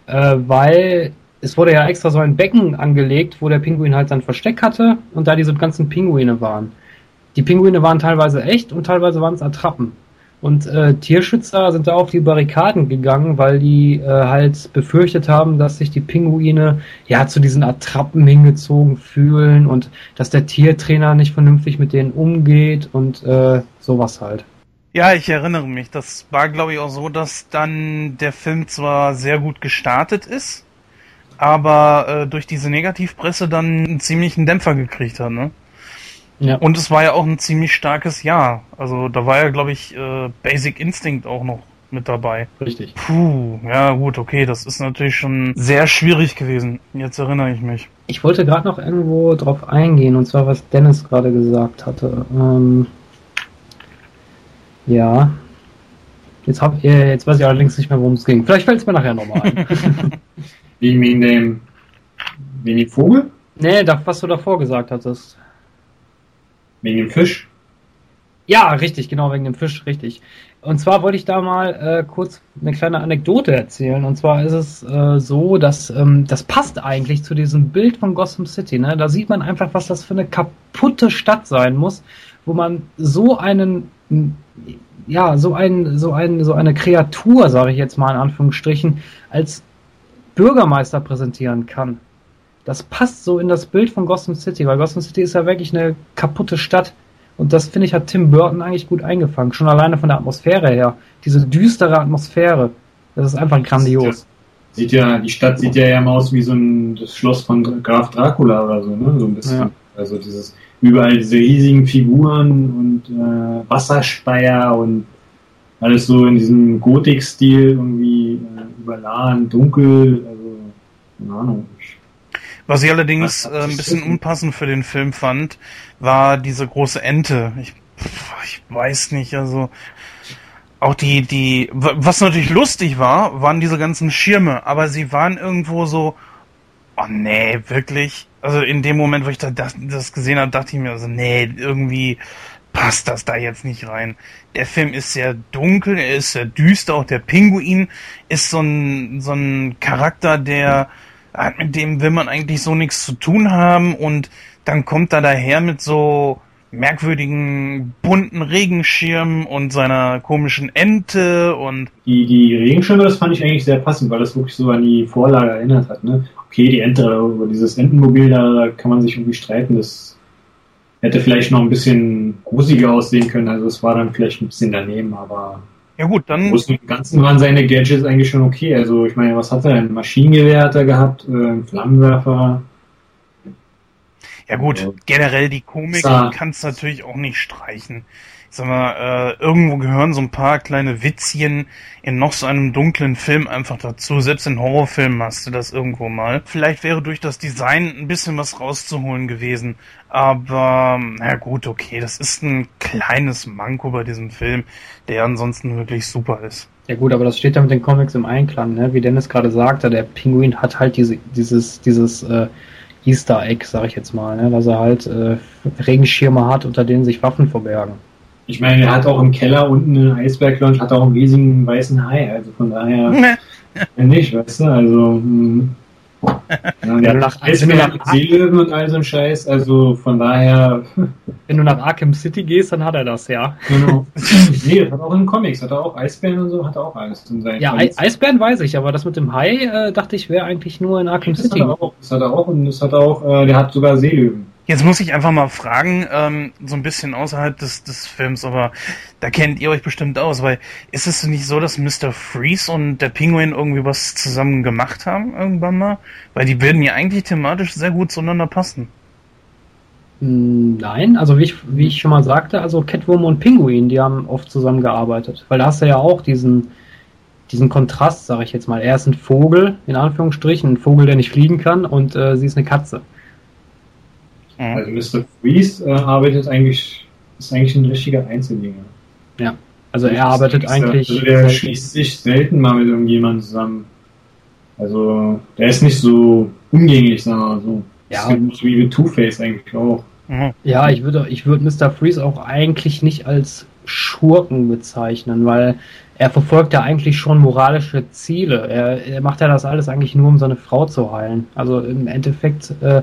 A: Äh, weil es wurde ja extra so ein Becken angelegt, wo der Pinguin halt sein Versteck hatte und da diese ganzen Pinguine waren. Die Pinguine waren teilweise echt und teilweise waren es Attrappen. Und äh, Tierschützer sind da auf die Barrikaden gegangen, weil die äh, halt befürchtet haben, dass sich die Pinguine ja zu diesen Attrappen hingezogen fühlen und dass der Tiertrainer nicht vernünftig mit denen umgeht und äh, sowas halt.
B: Ja, ich erinnere mich. Das war, glaube ich, auch so, dass dann der Film zwar sehr gut gestartet ist, aber äh, durch diese Negativpresse dann einen ziemlichen Dämpfer gekriegt hat, ne?
A: Ja.
B: Und es war ja auch ein ziemlich starkes Jahr. Also da war ja, glaube ich, äh, Basic Instinct auch noch mit dabei.
A: Richtig.
B: Puh, ja gut, okay, das ist natürlich schon sehr schwierig gewesen. Jetzt erinnere ich mich.
A: Ich wollte gerade noch irgendwo drauf eingehen, und zwar was Dennis gerade gesagt hatte. Ähm, ja. Jetzt, hab, äh, jetzt weiß ich allerdings nicht mehr, worum es ging. Vielleicht fällt es mir nachher nochmal ein.
C: Wegen, wegen dem, wegen dem Vogel?
A: nee, das, was du davor gesagt hattest.
C: Wegen dem Fisch?
A: Ja, richtig, genau, wegen dem Fisch, richtig. Und zwar wollte ich da mal äh, kurz eine kleine Anekdote erzählen. Und zwar ist es äh, so, dass ähm, das passt eigentlich zu diesem Bild von Gotham City. Ne? Da sieht man einfach, was das für eine kaputte Stadt sein muss, wo man so einen, ja, so ein, so ein, so eine Kreatur, sage ich jetzt mal in Anführungsstrichen, als Bürgermeister präsentieren kann. Das passt so in das Bild von Gotham City, weil Gotham City ist ja wirklich eine kaputte Stadt. Und das finde ich hat Tim Burton eigentlich gut eingefangen. Schon alleine von der Atmosphäre her. Diese düstere Atmosphäre. Das ist einfach grandios.
C: Sieht ja, die Stadt sieht ja eher mal aus wie so ein das Schloss von Graf Dracula oder so, ne? So ein bisschen.
A: Ja.
C: Also dieses überall diese riesigen Figuren und äh, Wasserspeier und alles so in diesem Gotik-Stil irgendwie äh, überladen, dunkel, also keine Ahnung.
B: Was ich allerdings äh, ein bisschen unpassend für den Film fand, war diese große Ente. Ich, pff, ich weiß nicht, also auch die, die, wa- was natürlich lustig war, waren diese ganzen Schirme, aber sie waren irgendwo so, oh nee, wirklich. Also in dem Moment, wo ich da das, das gesehen habe, dachte ich mir, also nee, irgendwie passt das da jetzt nicht rein. Der Film ist sehr dunkel, er ist sehr düster, auch der Pinguin ist so ein, so ein Charakter, der, mit dem will man eigentlich so nichts zu tun haben und dann kommt er daher mit so merkwürdigen bunten Regenschirmen und seiner komischen Ente und
C: Die, die Regenschirme, das fand ich eigentlich sehr passend, weil das wirklich so an die Vorlage erinnert hat. Ne? Okay, die Ente, dieses Entenmobil, da kann man sich irgendwie streiten. Das hätte vielleicht noch ein bisschen gruseliger aussehen können. Also es war dann vielleicht ein bisschen daneben, aber
B: ja gut,
C: im
B: dann
C: und Ganzen waren seine Gadgets eigentlich schon okay. Also ich meine, was hat er? Ein Maschinengewehr hat er gehabt, äh, Flammenwerfer.
B: Ja gut,
C: Ja.
B: generell die Komik kannst du natürlich auch nicht streichen. Sag mal, äh, irgendwo gehören so ein paar kleine Witzchen in noch so einem dunklen Film einfach dazu. Selbst in Horrorfilmen hast du das irgendwo mal. Vielleicht wäre durch das Design ein bisschen was rauszuholen gewesen. Aber, na gut, okay, das ist ein kleines Manko bei diesem Film, der ansonsten wirklich super ist.
A: Ja gut, aber das steht ja mit den Comics im Einklang, ne? Wie Dennis gerade sagte, der Pinguin hat halt diese, dieses, dieses äh, Easter Egg, sag ich jetzt mal, ne? dass er halt äh, Regenschirme hat, unter denen sich Waffen verbergen.
C: Ich meine, er hat auch im Keller unten in Eisberg-Lounge, hat auch einen riesigen weißen Hai. Also von daher nicht, weißt du? Also, hm. ja, der
A: nach-
C: hat
A: wenn du nach-
C: Seelöwen und all so ein Scheiß. Also von daher,
A: Wenn du nach Arkham City gehst, dann hat er das, ja.
C: genau. nee, das hat auch in Comics, hat er auch Eisbären und so, hat er auch alles in seinen
A: Ja, Ei Eisbären weiß ich, aber das mit dem Hai äh, dachte ich wäre eigentlich nur in Arkham
C: Das hat
A: City.
C: er auch, das hat er auch und das hat er auch, äh, der hat sogar Seelöwen.
B: Jetzt muss ich einfach mal fragen, ähm, so ein bisschen außerhalb des, des Films, aber da kennt ihr euch bestimmt aus, weil ist es nicht so, dass Mr. Freeze und der Pinguin irgendwie was zusammen gemacht haben irgendwann mal? Weil die würden ja eigentlich thematisch sehr gut zueinander passen.
A: Hm, Nein, also wie ich, wie ich schon mal sagte, also Catwoman und Pinguin, die haben oft zusammengearbeitet. Weil da hast du ja auch diesen, diesen Kontrast, sage ich jetzt mal. Er ist ein Vogel, in Anführungsstrichen, ein Vogel, der nicht fliegen kann, und äh, sie ist eine Katze.
B: Mhm.
C: Also Mr. Freeze äh, arbeitet eigentlich, ist eigentlich ein richtiger Einzelgänger.
A: Also er arbeitet
C: Also
A: eigentlich.
C: der schließt sich selten mal mit irgendjemandem zusammen. Also, der ist nicht so umgänglich, sagen wir mal so.
A: Ja.
C: So wie Two-Face eigentlich auch.
B: Mhm.
A: Ja, ich würde ich würde Mr. Freeze auch eigentlich nicht als Schurken bezeichnen, weil er verfolgt ja eigentlich schon moralische Ziele. Er, er macht ja das alles eigentlich nur, um seine Frau zu heilen. Also im Endeffekt äh,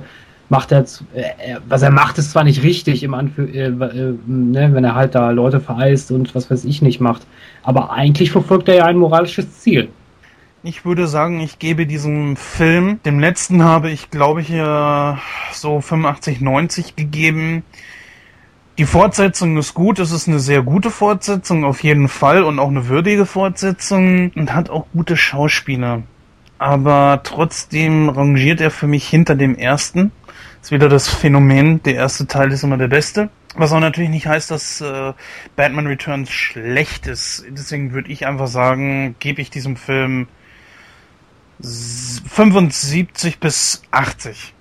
A: macht er, äh, er, was er macht, ist zwar nicht richtig im Anführ äh, äh, ne, wenn er halt da Leute vereist und was weiß ich nicht macht, aber eigentlich verfolgt er ja ein moralisches Ziel.
B: Ich würde sagen, ich gebe diesem Film, dem letzten habe ich, glaube ich, so 85, 90 gegeben. Die Fortsetzung ist gut, es ist eine sehr gute Fortsetzung, auf jeden Fall, und auch eine würdige Fortsetzung und hat auch gute Schauspieler. Aber trotzdem rangiert er für mich hinter dem ersten. Ist wieder das Phänomen, der erste Teil ist immer der beste. Was auch natürlich nicht heißt, dass äh, Batman Returns schlecht ist. Deswegen würde ich einfach sagen, gebe ich diesem Film s- 75 bis 80.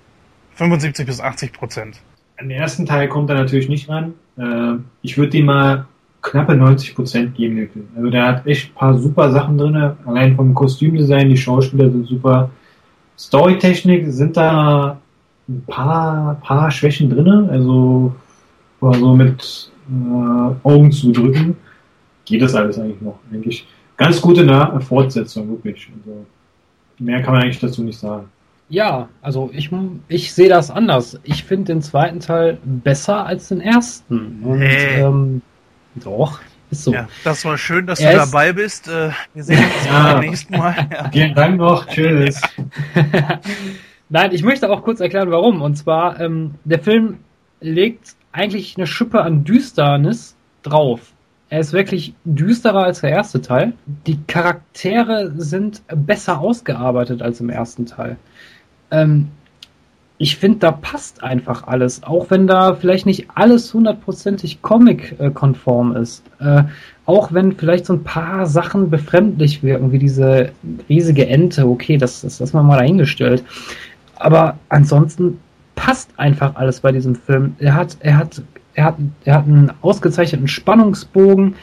B: 75 bis 80 Prozent.
C: An den ersten Teil kommt er natürlich nicht ran. Äh, ich würde ihm mal knappe 90 Prozent geben, den Film. Also der hat echt ein paar super Sachen drin. Allein vom Kostümdesign, die Schauspieler sind super. Storytechnik sind da ein paar, paar Schwächen drin. Also so mit äh, Augen zudrücken geht das alles eigentlich noch. Eigentlich ganz gute Na Fortsetzung, wirklich. Also, mehr kann man eigentlich dazu nicht sagen.
A: Ja, also ich, ich sehe das anders. Ich finde den zweiten Teil besser als den ersten. Und
B: Nee.
A: ähm, doch, ist so.
B: Ja, das war schön, dass
A: Er
B: du dabei bist. Äh, wir sehen uns
C: Ja.
B: beim nächsten Mal. Ja.
C: Vielen Dank noch. Tschüss.
A: Nein, ich möchte auch kurz erklären, warum. Und zwar, ähm, der Film legt eigentlich eine Schippe an Düsternis drauf. Er ist wirklich düsterer als der erste Teil. Die Charaktere sind besser ausgearbeitet als im ersten Teil. Ähm, ich finde, da passt einfach alles, auch wenn da vielleicht nicht alles hundertprozentig Comic-konform ist. Äh, auch wenn vielleicht so ein paar Sachen befremdlich wirken, wie diese riesige Ente, okay, das, das lassen mal dahingestellt. Aber ansonsten passt einfach alles bei diesem Film. Er hat, er hat, er hat, er hat einen ausgezeichneten Spannungsbogen,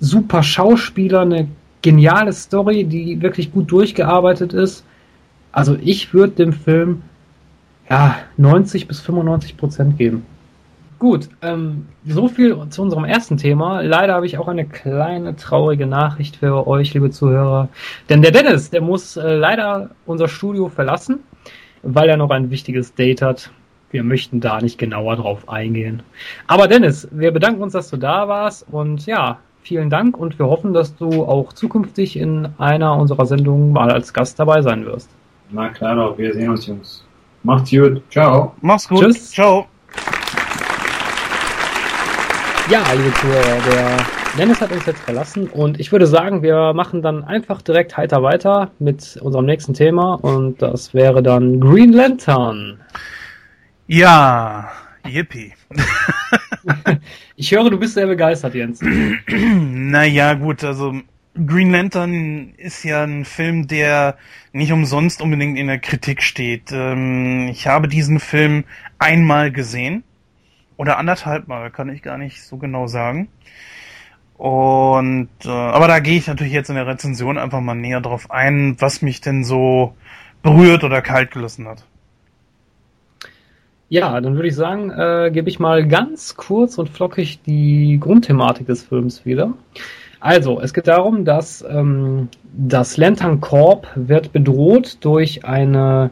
A: super Schauspieler, eine geniale Story, die wirklich gut durchgearbeitet ist. Also ich würde dem Film ja 90 bis 95 Prozent geben. Gut, ähm, so viel zu unserem ersten Thema. Leider habe ich auch eine kleine traurige Nachricht für euch, liebe Zuhörer. Denn der Dennis, der muss äh, leider unser Studio verlassen, weil er noch ein wichtiges Date hat. Wir möchten da nicht genauer drauf eingehen. Aber Dennis, wir bedanken uns, dass du da warst und ja, vielen Dank und wir hoffen, dass du auch zukünftig in einer unserer Sendungen mal als Gast dabei sein wirst.
C: Na klar doch, wir sehen uns, Jungs. Macht's gut. Ciao.
B: Mach's gut.
A: Tschüss.
B: Ciao.
A: Ja, liebe Zuhörer, der Dennis hat uns jetzt verlassen und ich würde sagen, wir machen dann einfach direkt heiter weiter mit unserem nächsten Thema und das wäre dann Green Lantern.
B: Ja, yippie.
A: Ich höre, du bist sehr begeistert, Jens.
B: naja, gut, also Green Lantern ist ja ein Film, der nicht umsonst unbedingt in der Kritik steht. Ähm, ich habe diesen Film einmal gesehen. Oder anderthalb Mal, kann ich gar nicht so genau sagen. Und äh, aber da gehe ich natürlich jetzt in der Rezension einfach mal näher drauf ein, was mich denn so berührt oder kalt gelassen hat.
A: Ja, dann würde ich sagen, äh, gebe ich mal ganz kurz und flockig die Grundthematik des Films wieder. Also, es geht darum, dass ähm, das Lantern Corp wird bedroht durch eine,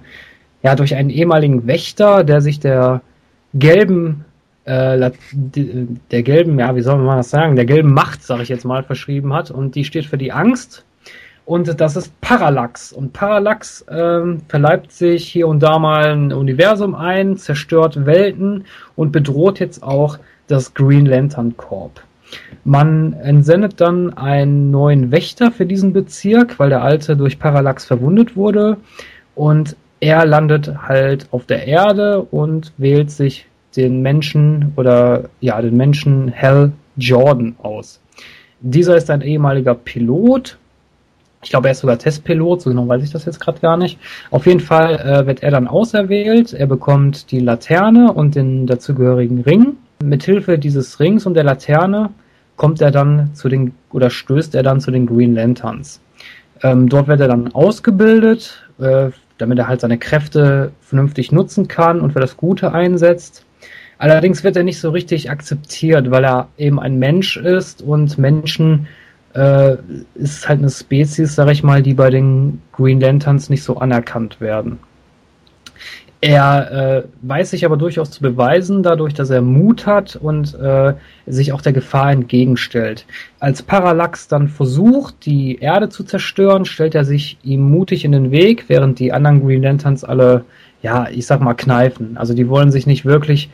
A: ja, durch einen ehemaligen Wächter, der sich der gelben, äh, der gelben, ja, wie soll man das sagen, der gelben Macht, sage ich jetzt mal, verschrieben hat. Und die steht für die Angst. Und das ist Parallax. Und Parallax ähm, verleibt sich hier und da mal ein Universum ein, zerstört Welten und bedroht jetzt auch das Green Lantern Corp. Man entsendet dann einen neuen Wächter für diesen Bezirk, weil der alte durch Parallax verwundet wurde. Und er landet halt auf der Erde und wählt sich den Menschen oder ja, den Menschen Hal Jordan aus. Dieser ist ein ehemaliger Pilot. Ich glaube, er ist sogar Testpilot, so genau weiß ich das jetzt gerade gar nicht. Auf jeden Fall äh, wird er dann auserwählt. Er bekommt die Laterne und den dazugehörigen Ring. Mithilfe dieses Rings und der Laterne kommt er dann zu den oder stößt er dann zu den Green Lanterns. Ähm, dort wird er dann ausgebildet äh, damit er halt seine Kräfte vernünftig nutzen kann und für das Gute einsetzt. Allerdings wird er nicht so richtig akzeptiert, weil er eben ein Mensch ist und Menschen äh, ist halt eine Spezies, sag ich mal, die bei den Green Lanterns nicht so anerkannt werden. Er äh, weiß sich aber durchaus zu beweisen, dadurch, dass er Mut hat und äh, sich auch der Gefahr entgegenstellt. Als Parallax dann versucht, die Erde zu zerstören, stellt er sich ihm mutig in den Weg, während die anderen Green Lanterns alle, ja, ich sag mal, kneifen. Also die wollen sich nicht wirklich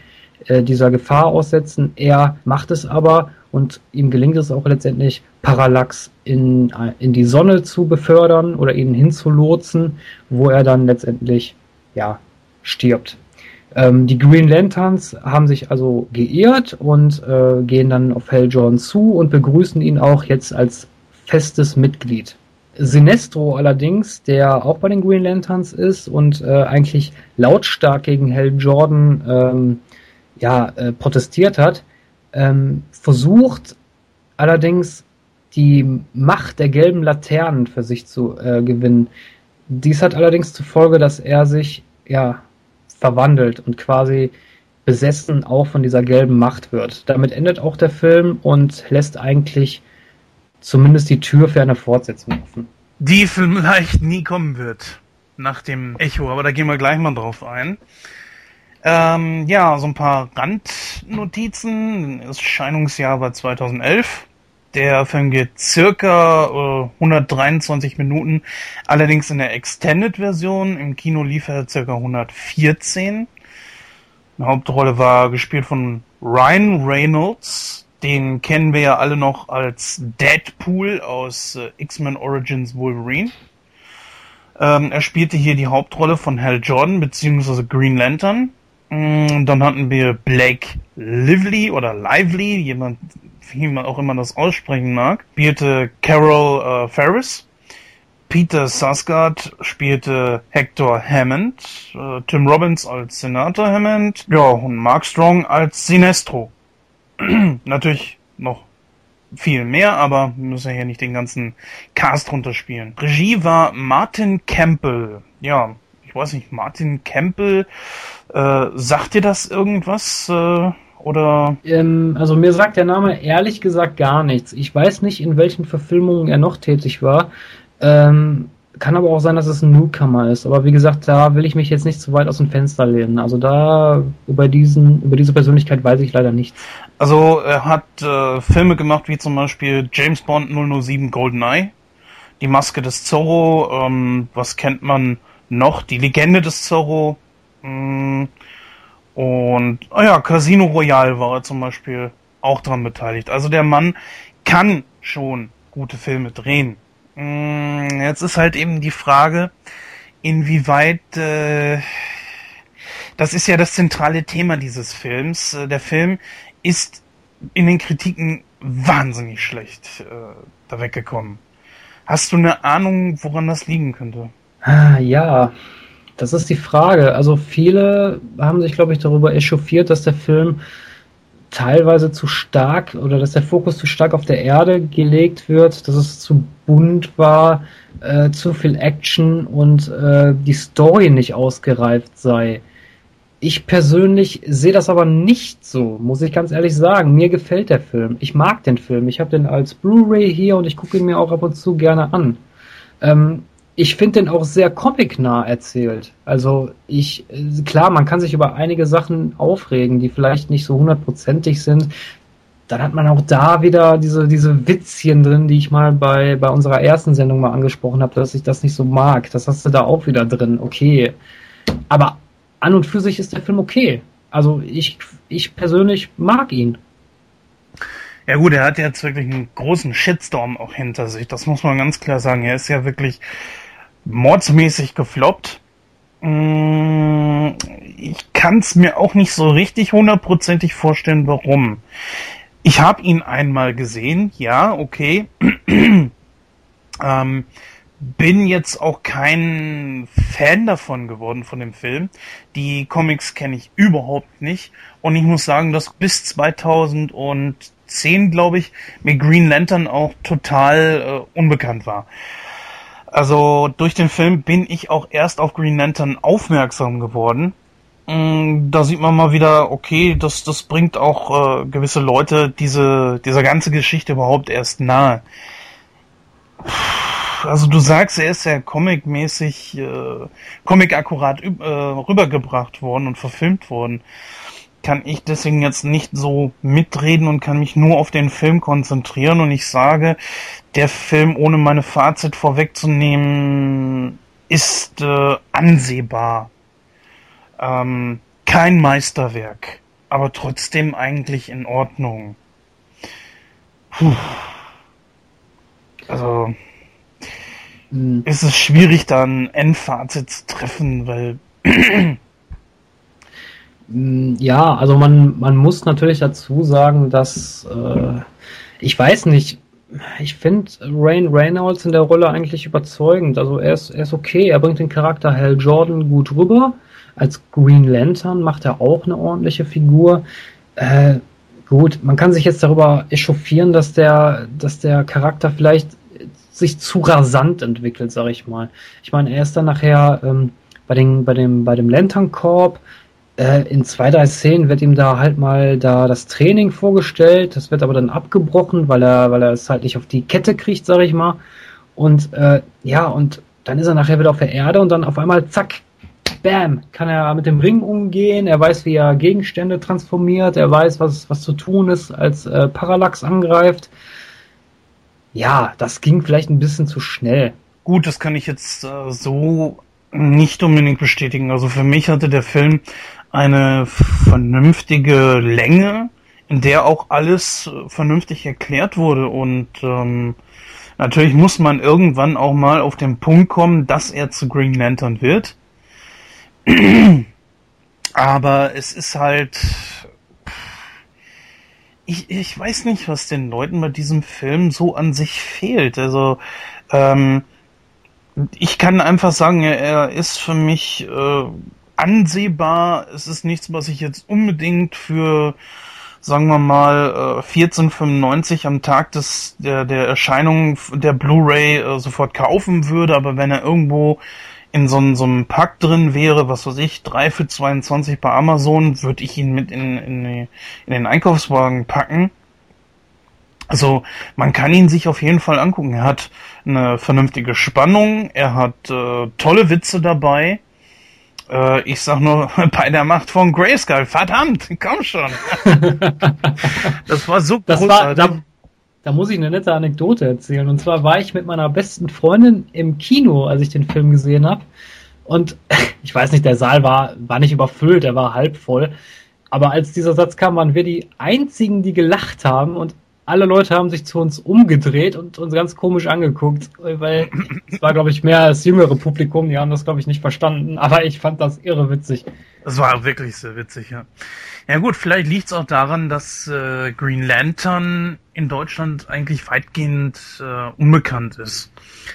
A: äh, dieser Gefahr aussetzen. Er macht es aber und ihm gelingt es auch letztendlich, Parallax in, in die Sonne zu befördern oder ihn hinzulotsen, wo er dann letztendlich, ja, stirbt. Ähm, die Green Lanterns haben sich also geehrt und äh, gehen dann auf Jordan zu und begrüßen ihn auch jetzt als festes Mitglied. Sinestro allerdings, der auch bei den Green Lanterns ist und äh, eigentlich lautstark gegen Hal Jordan ähm, ja, äh, protestiert hat, ähm, versucht allerdings die Macht der gelben Laternen für sich zu äh, gewinnen. Dies hat allerdings zur Folge, dass er sich ja verwandelt und quasi besessen auch von dieser gelben Macht wird. Damit endet auch der Film und lässt eigentlich zumindest die Tür für eine Fortsetzung offen.
B: Die vielleicht nie kommen wird nach dem Echo, aber da gehen wir gleich mal drauf ein. Ähm, ja, so ein paar Randnotizen. Das Erscheinungsjahr war 2011. Der Film geht circa äh, 123 Minuten, allerdings in der Extended-Version. Im Kino lief er circa 114. Die Hauptrolle war gespielt von Ryan Reynolds. Den kennen wir ja alle noch als Deadpool aus äh, X-Men Origins Wolverine. Ähm, er spielte hier die Hauptrolle von Hal Jordan bzw. Green Lantern. Mm, dann hatten wir Blake Lively oder Lively, jemand, wie man auch immer das aussprechen mag, spielte Carol äh, Ferris. Peter Sarsgaard spielte Hector Hammond, äh, Tim Robbins als Senator Hammond, ja, und Mark Strong als Sinestro. Natürlich noch viel mehr, aber wir müssen ja hier nicht den ganzen Cast runterspielen. Regie war Martin Campbell. Ja, ich weiß nicht, Martin Campbell, äh, sagt dir das irgendwas? Äh, oder?
A: Ähm, also mir sagt der Name ehrlich gesagt gar nichts. Ich weiß nicht, in welchen Verfilmungen er noch tätig war. Ähm, kann aber auch sein, dass es ein Newcomer ist. Aber wie gesagt, da will ich mich jetzt nicht zu weit aus dem Fenster lehnen. Also da über diesen, über diese Persönlichkeit weiß ich leider nichts.
B: Also er hat äh, Filme gemacht wie zum Beispiel James Bond 007 GoldenEye, Die Maske des Zorro, ähm, was kennt man noch? Die Legende des Zorro. Mh, mm, und, oh ja, Casino Royale war er zum Beispiel auch dran beteiligt. Also der Mann kann schon gute Filme drehen. Mm, jetzt ist halt eben die Frage, inwieweit, äh, das ist ja das zentrale Thema dieses Films. Äh, der Film ist in den Kritiken wahnsinnig schlecht äh, da weggekommen. Hast du eine Ahnung, woran das liegen könnte?
A: Ah, ja, das ist die Frage. Also viele haben sich, glaube ich, darüber echauffiert, dass der Film teilweise zu stark oder dass der Fokus zu stark auf der Erde gelegt wird, dass es zu bunt war, äh, zu viel Action und äh, die Story nicht ausgereift sei. Ich persönlich sehe das aber nicht so, muss ich ganz ehrlich sagen. Mir gefällt der Film. Ich mag den Film. Ich habe den als Blu-ray hier und ich gucke ihn mir auch ab und zu gerne an. Ähm, ich finde den auch sehr comicnah erzählt. Also ich, klar, man kann sich über einige Sachen aufregen, die vielleicht nicht so hundertprozentig sind. Dann hat man auch da wieder diese, diese Witzchen drin, die ich mal bei, bei unserer ersten Sendung mal angesprochen habe, dass ich das nicht so mag. Das hast du da auch wieder drin, okay. Aber an und für sich ist der Film okay. Also ich, ich persönlich mag ihn.
B: Ja gut, er hat jetzt wirklich einen großen Shitstorm auch hinter sich. Das muss man ganz klar sagen. Er ist ja wirklich mordsmäßig gefloppt. Mm, ich kann es mir auch nicht so richtig hundertprozentig vorstellen, warum. Ich habe ihn einmal gesehen, ja, okay. ähm, bin jetzt auch kein Fan davon geworden von dem Film. Die Comics kenne ich überhaupt nicht. Und ich muss sagen, dass bis 2010, glaube ich, mir Green Lantern auch total äh, unbekannt war. Also durch den Film bin ich auch erst auf Green Lantern aufmerksam geworden. Mm, da sieht man mal wieder, okay, das, das bringt auch äh, gewisse Leute diese, dieser ganze Geschichte überhaupt erst nahe. Also du sagst, er ist ja comic-mäßig, äh, comic-akkurat äh, rübergebracht worden und verfilmt worden kann ich deswegen jetzt nicht so mitreden und kann mich nur auf den Film konzentrieren und ich sage, der Film, ohne meine Fazit vorwegzunehmen, ist äh, ansehbar. Ähm, kein Meisterwerk, aber trotzdem eigentlich in Ordnung. Puh. Also hm. ist es schwierig, da ein Endfazit zu treffen, weil
A: Mm, ja, also man, man muss natürlich dazu sagen, dass äh, ich weiß nicht, ich finde Rain Reynolds in der Rolle eigentlich überzeugend. Also er ist, er ist okay, er bringt den Charakter Hal Jordan gut rüber. Als Green Lantern macht er auch eine ordentliche Figur. Äh, gut, man kann sich jetzt darüber echauffieren, dass der, dass der Charakter vielleicht sich zu rasant entwickelt, sag ich mal. Ich meine, er ist dann nachher ähm, bei, den, bei dem, bei dem Lantern Corp äh, in zwei, drei Szenen wird ihm da halt mal da das Training vorgestellt. Das wird aber dann abgebrochen, weil er, weil er es halt nicht auf die Kette kriegt, sag ich mal. Und äh, ja, und dann ist er nachher wieder auf der Erde und dann auf einmal zack, bam, kann er mit dem Ring umgehen. Er weiß, wie er Gegenstände transformiert. Er weiß, was, was zu tun ist, als äh, Parallax angreift. Ja, das ging vielleicht ein bisschen zu schnell.
B: Gut, das kann ich jetzt äh, so nicht unbedingt bestätigen. Also für mich hatte der Film eine vernünftige Länge, in der auch alles vernünftig erklärt wurde und ähm, natürlich muss man irgendwann auch mal auf den Punkt kommen, dass er zu Green Lantern wird. Aber es ist halt ich, ich weiß nicht, was den Leuten bei diesem Film so an sich fehlt. Also ähm, ich kann einfach sagen, er, ist für mich äh, ansehbar. Es ist nichts, was ich jetzt unbedingt für, sagen wir mal, 14,95 äh, am Tag des, der, der Erscheinung der Blu-ray äh, sofort kaufen würde. Aber wenn er irgendwo in so, einem so einem Pack drin wäre, was weiß ich, 3 für 22 bei Amazon, würde ich ihn mit in, in, in den Einkaufswagen packen. Also man kann ihn sich auf jeden Fall angucken. Er hat eine vernünftige Spannung, er hat äh, tolle Witze dabei. Äh, ich sag nur, bei der Macht von Grayskull, verdammt, komm schon.
A: das war so das großartig. War, da, da muss ich eine nette Anekdote erzählen. Und zwar war ich mit meiner besten Freundin im Kino, als ich den Film gesehen habe. Und ich weiß nicht, der Saal war, war nicht überfüllt, er war halb voll. Aber als dieser Satz kam, waren wir die einzigen, die gelacht haben. Und alle Leute haben sich zu uns umgedreht und uns ganz komisch angeguckt, weil es war, glaube ich, mehr das jüngere Publikum, die haben das, glaube ich, nicht verstanden, aber ich fand das irre witzig.
B: Das war wirklich sehr witzig, ja. Ja gut, vielleicht liegt es auch daran, dass äh, Green Lantern in Deutschland eigentlich weitgehend äh, unbekannt ist.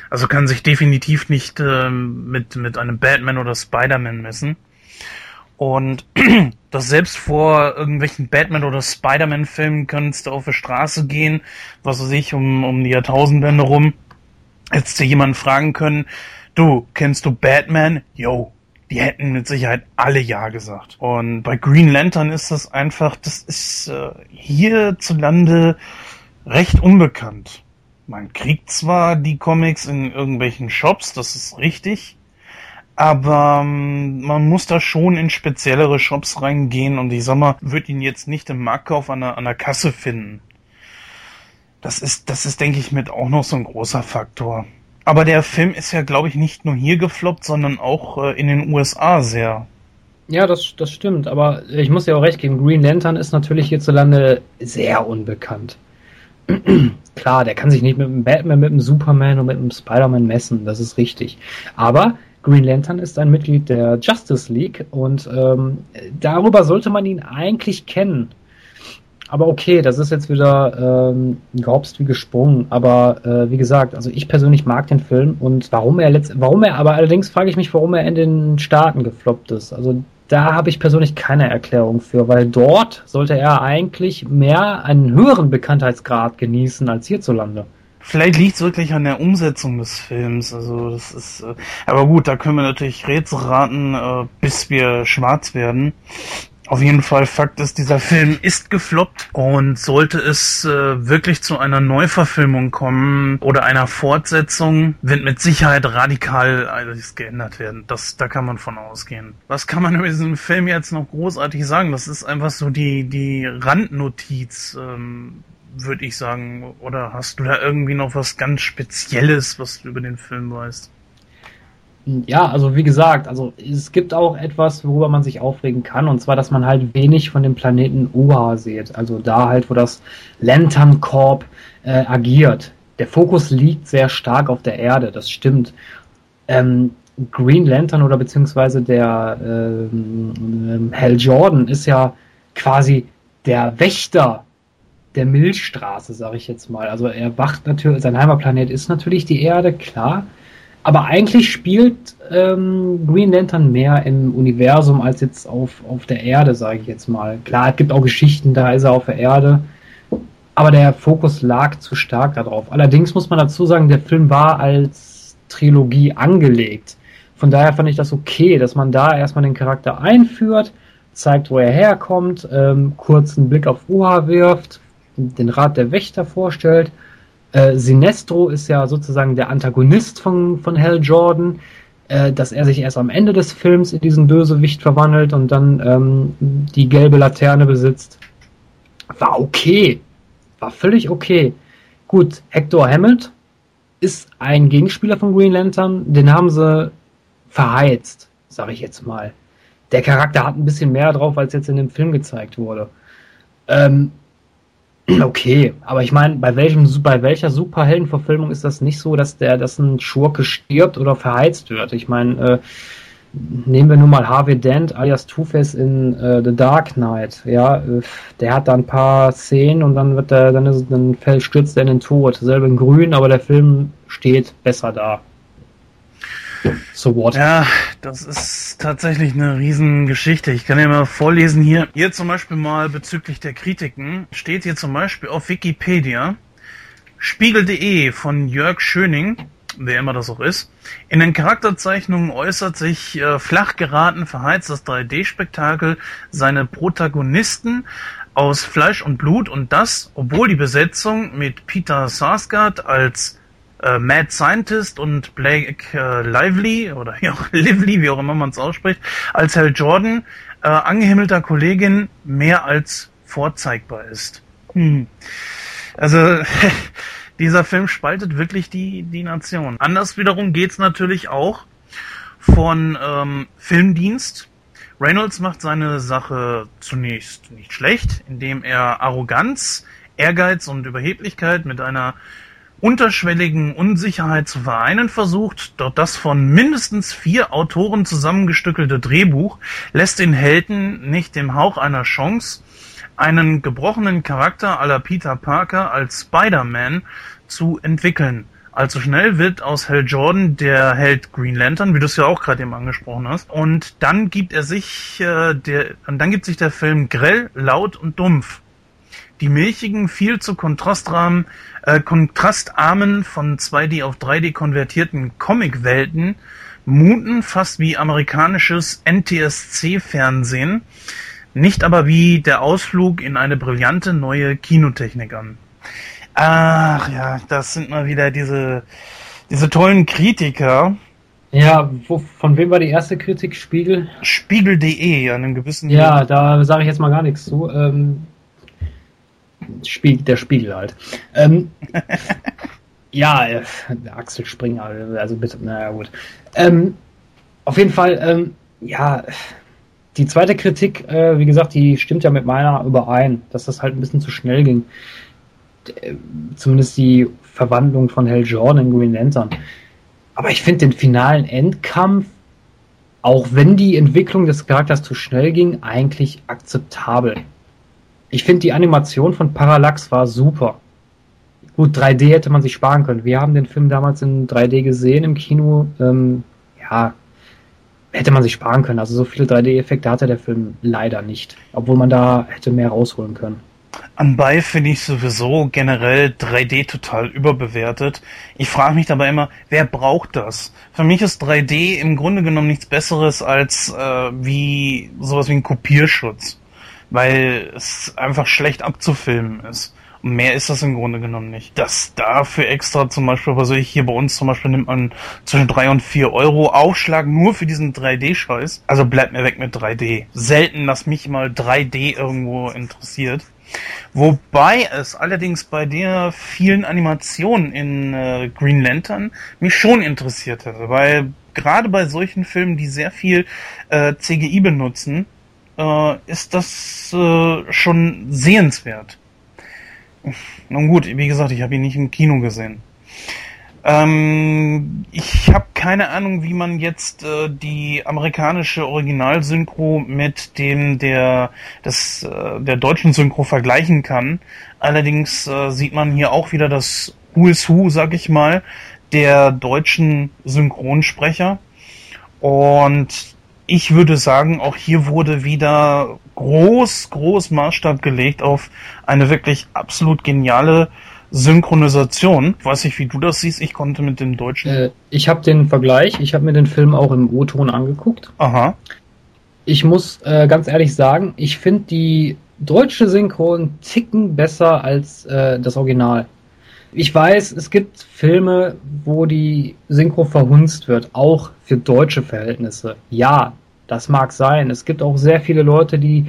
B: Also kann sich definitiv nicht äh, mit, mit einem Batman oder Spider-Man messen. Und das selbst vor irgendwelchen Batman- oder Spider-Man-Filmen könntest du auf der Straße gehen, was weiß ich, um, um die Jahrtausendwende rum. Hättest du jemanden fragen können, du, kennst du Batman? Yo, die hätten mit Sicherheit alle Ja gesagt. Und bei Green Lantern ist das einfach, das ist äh, hierzulande recht unbekannt. Man kriegt zwar die Comics in irgendwelchen Shops, das ist richtig, aber ähm, man muss da schon in speziellere Shops reingehen und ich sag mal, wird ihn jetzt nicht im Marktkauf an der, an der Kasse finden. Das ist, das ist, denke ich, mit auch noch so ein großer Faktor. Aber der Film ist ja, glaube ich, nicht nur hier gefloppt, sondern auch äh, in den USA sehr.
A: Ja, das, das stimmt. Aber ich muss ja auch recht geben, Green Lantern ist natürlich hierzulande sehr unbekannt. Klar, der kann sich nicht mit dem Batman, mit dem Superman und mit dem Spider-Man messen, das ist richtig. Aber Green Lantern ist ein Mitglied der Justice League und ähm, darüber sollte man ihn eigentlich kennen. Aber okay, das ist jetzt wieder ähm, gehopst wie gesprungen. Aber äh, wie gesagt, also ich persönlich mag den Film und warum er letzt, warum er, aber allerdings frage ich mich, warum er in den Staaten gefloppt ist. Also da habe ich persönlich keine Erklärung für, weil dort sollte er eigentlich mehr einen höheren Bekanntheitsgrad genießen als hierzulande.
B: Vielleicht liegt es wirklich an der Umsetzung des Films. Also das ist, äh, aber gut, da können wir natürlich Rätsel raten, äh, bis wir schwarz werden. Auf jeden Fall Fakt ist, dieser Film ist gefloppt und sollte es äh, wirklich zu einer Neuverfilmung kommen oder einer Fortsetzung, wird mit Sicherheit radikal alles geändert werden. Das, da kann man von ausgehen. Was kann man über diesen Film jetzt noch großartig sagen? Das ist einfach so die, die Randnotiz, ähm, würde ich sagen. Oder hast du da irgendwie noch was ganz Spezielles, was du über den Film weißt?
A: Ja, also wie gesagt, also es gibt auch etwas, worüber man sich aufregen kann, und zwar, dass man halt wenig von dem Planeten Oha sieht. Also da halt, wo das Lantern Corp äh, agiert. Der Fokus liegt sehr stark auf der Erde, das stimmt. Ähm, Green Lantern oder beziehungsweise der ähm, Hal Jordan ist ja quasi der Wächter der Milchstraße, sage ich jetzt mal. Also er wacht natürlich, sein Heimatplanet ist natürlich die Erde, klar. Aber eigentlich spielt ähm, Green Lantern mehr im Universum als jetzt auf, auf der Erde, sage ich jetzt mal. Klar, es gibt auch Geschichten, da ist er auf der Erde. Aber der Fokus lag zu stark darauf. Allerdings muss man dazu sagen, der Film war als Trilogie angelegt. Von daher fand ich das okay, dass man da erstmal den Charakter einführt, zeigt, wo er herkommt, ähm, kurz einen Blick auf Uha wirft, den Rat der Wächter vorstellt äh, Sinestro ist ja sozusagen der Antagonist von, von Hal Jordan, äh, dass er sich erst am Ende des Films in diesen Bösewicht verwandelt und dann ähm, die gelbe Laterne besitzt. War okay. War völlig okay. Gut, Hector Hammett ist ein Gegenspieler von Green Lantern, den haben sie verheizt, sag ich jetzt mal. Der Charakter hat ein bisschen mehr drauf, als jetzt in dem Film gezeigt wurde. Ähm, Okay, aber ich meine, bei welchem bei welcher Superheldenverfilmung ist das nicht so, dass der, dass ein Schurke stirbt oder verheizt wird? Ich meine, äh, nehmen wir nur mal Harvey Dent alias Two-Face in äh, The Dark Knight. Ja, äh, der hat da ein paar Szenen und dann wird der, dann, ist, dann stürzt er in den Tod. Selber in Grün, aber der Film steht besser da.
B: So what? Ja, das ist tatsächlich eine Riesengeschichte. Ich kann ja mal vorlesen hier. Hier zum Beispiel mal bezüglich der Kritiken steht hier zum Beispiel auf Wikipedia Spiegel.de von Jörg Schöning, wer immer das auch ist. In den Charakterzeichnungen äußert sich äh, flach geraten verheizt das 3D-Spektakel seine Protagonisten aus Fleisch und Blut und das, obwohl die Besetzung mit Peter Sarsgaard als äh, Mad Scientist und Blake äh, Lively oder ja, Lively, wie auch immer man es ausspricht, als Hal Jordan äh, angehimmelter Kollegin mehr als vorzeigbar ist. Hm. Also dieser Film spaltet wirklich die, die Nation. Anders wiederum geht's natürlich auch von ähm, Filmdienst. Reynolds macht seine Sache zunächst nicht schlecht, indem er Arroganz, Ehrgeiz und Überheblichkeit mit einer unterschwelligen Unsicherheit zu vereinen versucht, doch das von mindestens vier Autoren zusammengestückelte Drehbuch lässt den Helden nicht dem Hauch einer Chance, einen gebrochenen Charakter aller Peter Parker als Spider-Man zu entwickeln. Allzu schnell wird aus Hal Jordan der Held Green Lantern, wie du es ja auch gerade eben angesprochen hast. Und dann gibt er sich äh, der, und dann gibt sich der Film grell, laut und dumpf. Die milchigen, viel zu kontrastrahmen, äh, kontrastarmen, von 2D auf 3D konvertierten Comicwelten muten fast wie amerikanisches NTSC-Fernsehen, nicht aber wie der Ausflug in eine brillante neue Kinotechnik an. Ach ja, das sind mal wieder diese, diese tollen Kritiker.
A: Ja, wo, von wem war die erste Kritik? Spiegel?
B: Spiegel.de, an einem gewissen.
A: Ja, da sage ich jetzt mal gar nichts zu. Ähm, Spiel, der Spiegel halt. Ähm, ja, äh, Axel Springer, also bitte, naja gut. Ähm, auf jeden Fall, ähm, ja, die zweite Kritik, äh, wie gesagt, die stimmt ja mit meiner überein, dass das halt ein bisschen zu schnell ging. Äh, zumindest die Verwandlung von Hell Jordan in Green Lantern. Aber ich finde den finalen Endkampf, auch wenn die Entwicklung des Charakters zu schnell ging, eigentlich akzeptabel. Ich finde die Animation von Parallax war super. Gut, 3D hätte man sich sparen können. Wir haben den Film damals in 3D gesehen im Kino. Ähm, ja, hätte man sich sparen können. Also so viele 3D-Effekte hatte der Film leider nicht. Obwohl man da hätte mehr rausholen können.
B: Anbei finde ich sowieso generell 3D total überbewertet. Ich frage mich dabei immer, wer braucht das? Für mich ist 3D im Grunde genommen nichts Besseres als äh, wie sowas wie ein Kopierschutz, weil es einfach schlecht abzufilmen ist. Und mehr ist das im Grunde genommen nicht. Das dafür extra zum Beispiel, was ich hier bei uns zum Beispiel nimmt man zwischen drei und vier Euro Aufschlag nur für diesen 3D-Scheiß. Also bleibt mir weg mit 3D. Selten, dass mich mal 3D irgendwo interessiert. Wobei es allerdings bei der vielen Animationen in äh, Green Lantern mich schon interessiert hätte, weil gerade bei solchen Filmen, die sehr viel äh, CGI benutzen, äh, ist das äh, schon sehenswert. Nun gut, wie gesagt, ich habe ihn nicht im Kino gesehen. Ähm, ich habe keine Ahnung, wie man jetzt äh, die amerikanische Originalsynchro mit dem der des äh, der deutschen Synchro vergleichen kann. Allerdings äh, sieht man hier auch wieder das Who is Who, sag ich mal, der deutschen Synchronsprecher. Und ich würde sagen, auch hier wurde wieder groß, groß Maßstab gelegt auf eine wirklich absolut geniale Synchronisation. Ich weiß nicht, wie du das siehst. Ich konnte mit dem Deutschen.
A: Äh, ich habe den Vergleich. Ich habe mir den Film auch im O-Ton angeguckt.
B: Aha.
A: Ich muss äh, ganz ehrlich sagen, ich finde die deutsche Synchro einen Ticken besser als äh, das Original. Ich weiß, es gibt Filme, wo die Synchro verhunzt wird, auch für deutsche Verhältnisse. Ja, das mag sein. Es gibt auch sehr viele Leute, die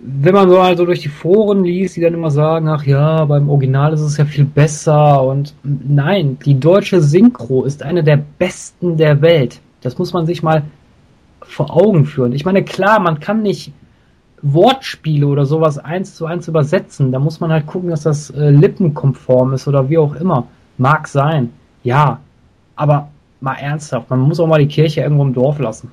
A: wenn man so also durch die Foren liest, die dann immer sagen, ach ja, beim Original ist es ja viel besser und nein, die deutsche Synchro ist eine der besten der Welt. Das muss man sich mal vor Augen führen. Ich meine, klar, man kann nicht Wortspiele oder sowas eins zu eins übersetzen. Da muss man halt gucken, dass das äh, lippenkonform ist oder wie auch immer. Mag sein. Ja. Aber mal ernsthaft, man muss auch mal die Kirche irgendwo im Dorf lassen.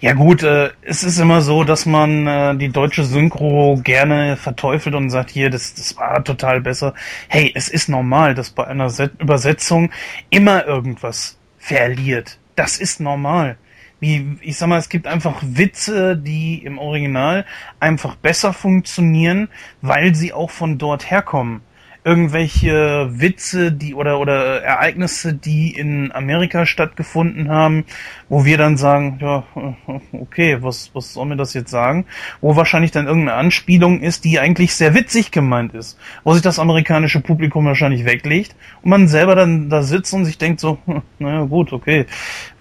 B: Ja gut, äh, es ist immer so, dass man äh, die deutsche Synchro gerne verteufelt und sagt, hier, das, das war total besser. Hey, es ist normal, dass bei einer Set Übersetzung immer irgendwas verliert. Das ist normal. Wie, ich sag mal, es gibt einfach Witze, die im Original einfach besser funktionieren, weil sie auch von dort herkommen irgendwelche Witze, die oder oder Ereignisse, die in Amerika stattgefunden haben, wo wir dann sagen, ja, okay, was was soll mir das jetzt sagen? Wo wahrscheinlich dann irgendeine Anspielung ist, die eigentlich sehr witzig gemeint ist, wo sich das amerikanische Publikum wahrscheinlich weglegt und man selber dann da sitzt und sich denkt so, naja gut, okay,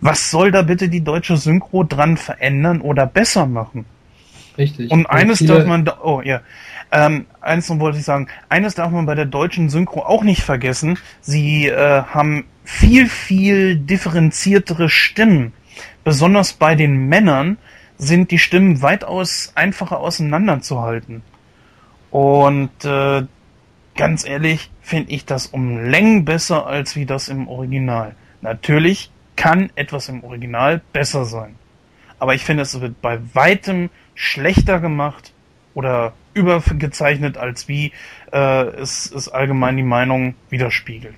B: was soll da bitte die deutsche Synchro dran verändern oder besser machen?
A: Richtig.
B: Und eines darf man, da, oh ja, ähm, eins noch wollte ich sagen, eines darf man bei der deutschen Synchro auch nicht vergessen. Sie äh, haben viel, viel differenziertere Stimmen. Besonders bei den Männern sind die Stimmen weitaus einfacher auseinanderzuhalten. Und äh, ganz ehrlich finde ich das um Längen besser als wie das im Original. Natürlich kann etwas im Original besser sein. Aber ich finde, es wird bei weitem schlechter gemacht oder übergezeichnet, als wie äh, es, es allgemein die Meinung widerspiegelt.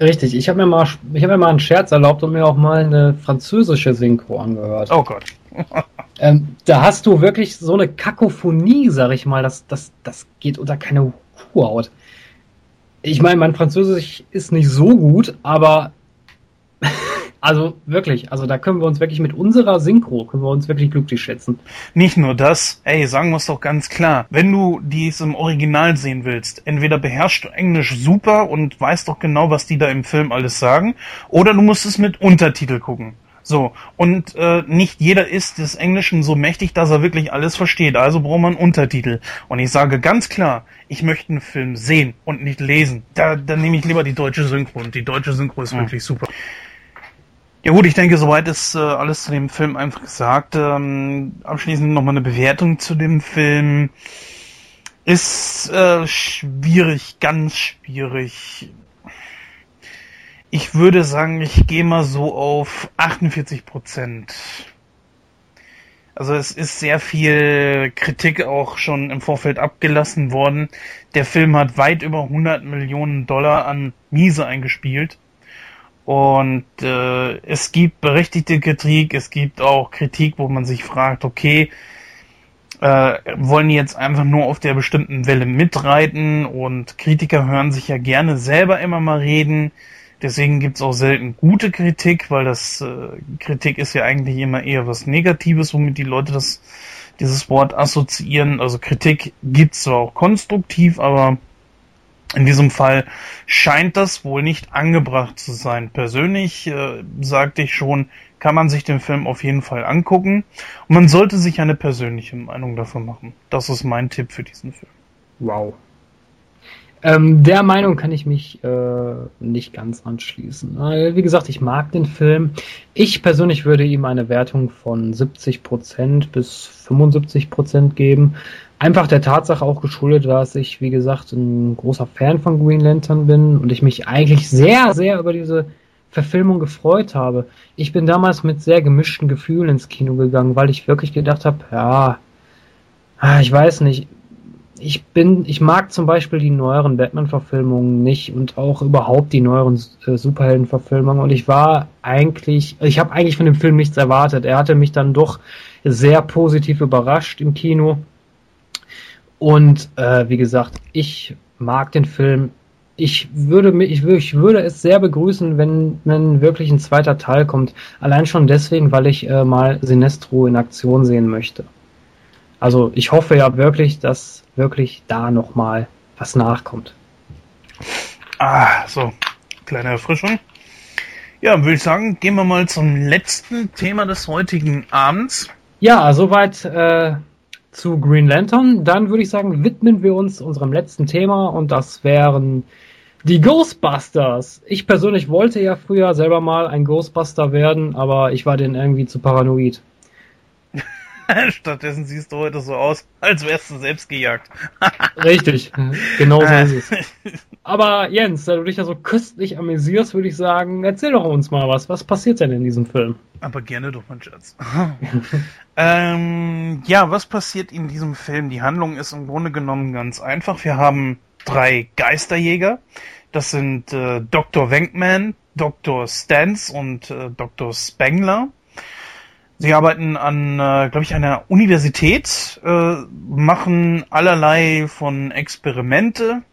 A: Richtig, ich habe mir mal ich habe mir mal einen Scherz erlaubt und mir auch mal eine französische Synchro angehört.
B: Oh Gott.
A: ähm, da hast du wirklich so eine Kakophonie, sag ich mal, das, das, das geht unter keine Kuhhaut. Ich meine, mein Französisch ist nicht so gut, aber also wirklich, also da können wir uns wirklich mit unserer Synchro, können wir uns wirklich glücklich schätzen.
B: Nicht nur das, ey, sagen wir es doch ganz klar. Wenn du dies im Original sehen willst, entweder beherrschst du Englisch super und weißt doch genau, was die da im Film alles sagen, oder du musst es mit Untertitel gucken. So, und äh, nicht jeder ist des Englischen so mächtig, dass er wirklich alles versteht. Also braucht man Untertitel. Und ich sage ganz klar, ich möchte einen Film sehen und nicht lesen. Da, da nehme ich lieber die deutsche Synchro. Und die deutsche Synchro ist ja. wirklich super. Ja gut, ich denke, soweit ist äh, alles zu dem Film einfach gesagt. Ähm, abschließend nochmal eine Bewertung zu dem Film. Ist äh, schwierig, ganz schwierig. Ich würde sagen, ich gehe mal so auf 48 Prozent. Also es ist sehr viel Kritik auch schon im Vorfeld abgelassen worden. Der Film hat weit über 100 Millionen Dollar an Miese eingespielt. Und äh, es gibt berechtigte Kritik, es gibt auch Kritik, wo man sich fragt, okay, Äh, wollen die jetzt einfach nur auf der bestimmten Welle mitreiten und Kritiker hören sich ja gerne selber immer mal reden. Deswegen gibt's auch selten gute Kritik, weil das äh, Kritik ist ja eigentlich immer eher was Negatives, womit die Leute das dieses Wort assoziieren. Also Kritik gibt's zwar auch konstruktiv, aber in diesem Fall scheint das wohl nicht angebracht zu sein. Persönlich äh, sagte ich schon, kann man sich den Film auf jeden Fall angucken und man sollte sich eine persönliche Meinung davon machen. Das ist mein Tipp für diesen Film.
A: Wow. Ähm, der Meinung kann ich mich äh, nicht ganz anschließen. Äh, wie gesagt, ich mag den Film. Ich persönlich würde ihm eine Wertung von 70% bis 75% geben. Einfach der Tatsache auch geschuldet, dass ich, wie gesagt, ein großer Fan von Green Lantern bin und ich mich eigentlich sehr, sehr über diese Verfilmung gefreut habe. Ich bin damals mit sehr gemischten Gefühlen ins Kino gegangen, weil ich wirklich gedacht habe, ja, ah, ich weiß nicht, ich bin, ich mag zum Beispiel die neueren Batman-Verfilmungen nicht und auch überhaupt die neueren äh, Superhelden-Verfilmungen und ich war eigentlich, ich habe eigentlich von dem Film nichts erwartet. Er hatte mich dann doch sehr positiv überrascht im Kino und äh, wie gesagt, ich mag den Film. Ich würde, ich, ich würde es sehr begrüßen, wenn, wenn wirklich ein zweiter Teil kommt. Allein schon deswegen, weil ich äh, mal Sinestro in Aktion sehen möchte. Also ich hoffe ja wirklich, dass wirklich da nochmal was nachkommt.
B: Ah, so, kleine Erfrischung. Ja, würde ich sagen, gehen wir mal zum letzten Thema des heutigen Abends.
A: Ja, soweit äh, zu Green Lantern. Dann würde ich sagen, widmen wir uns unserem letzten Thema und das wären die Ghostbusters. Ich persönlich wollte ja früher selber mal ein Ghostbuster werden, aber ich war den irgendwie zu paranoid.
B: Stattdessen siehst du heute so aus, als wärst du selbst gejagt.
A: Richtig, genau so ist es. Aber Jens, da du dich ja so köstlich amüsierst, würde ich sagen, erzähl doch uns mal was. Was passiert denn in diesem Film?
B: Aber gerne doch, mein Schatz. ähm, ja, was passiert in diesem Film? Die Handlung ist im Grunde genommen ganz einfach. Wir haben drei Geisterjäger. Das sind äh, Dr. Wenkman, Dr. Stans und äh, Dr. Spengler. Sie arbeiten an, äh, glaube ich, einer Universität, äh, machen allerlei von Experimente.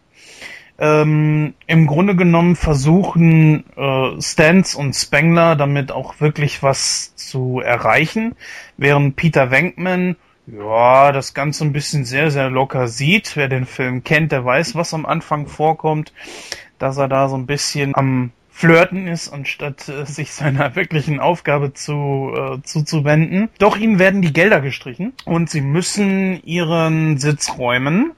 B: Ähm, Im Grunde genommen versuchen äh, Stans und Spengler damit auch wirklich was zu erreichen, während Peter Venkman ja, das Ganze ein bisschen sehr, sehr locker sieht. Wer den Film kennt, der weiß, was am Anfang vorkommt, dass er da so ein bisschen am Flirten ist, anstatt äh, sich seiner wirklichen Aufgabe zu, äh, zuzuwenden. Doch ihnen werden die Gelder gestrichen und sie müssen ihren Sitz räumen.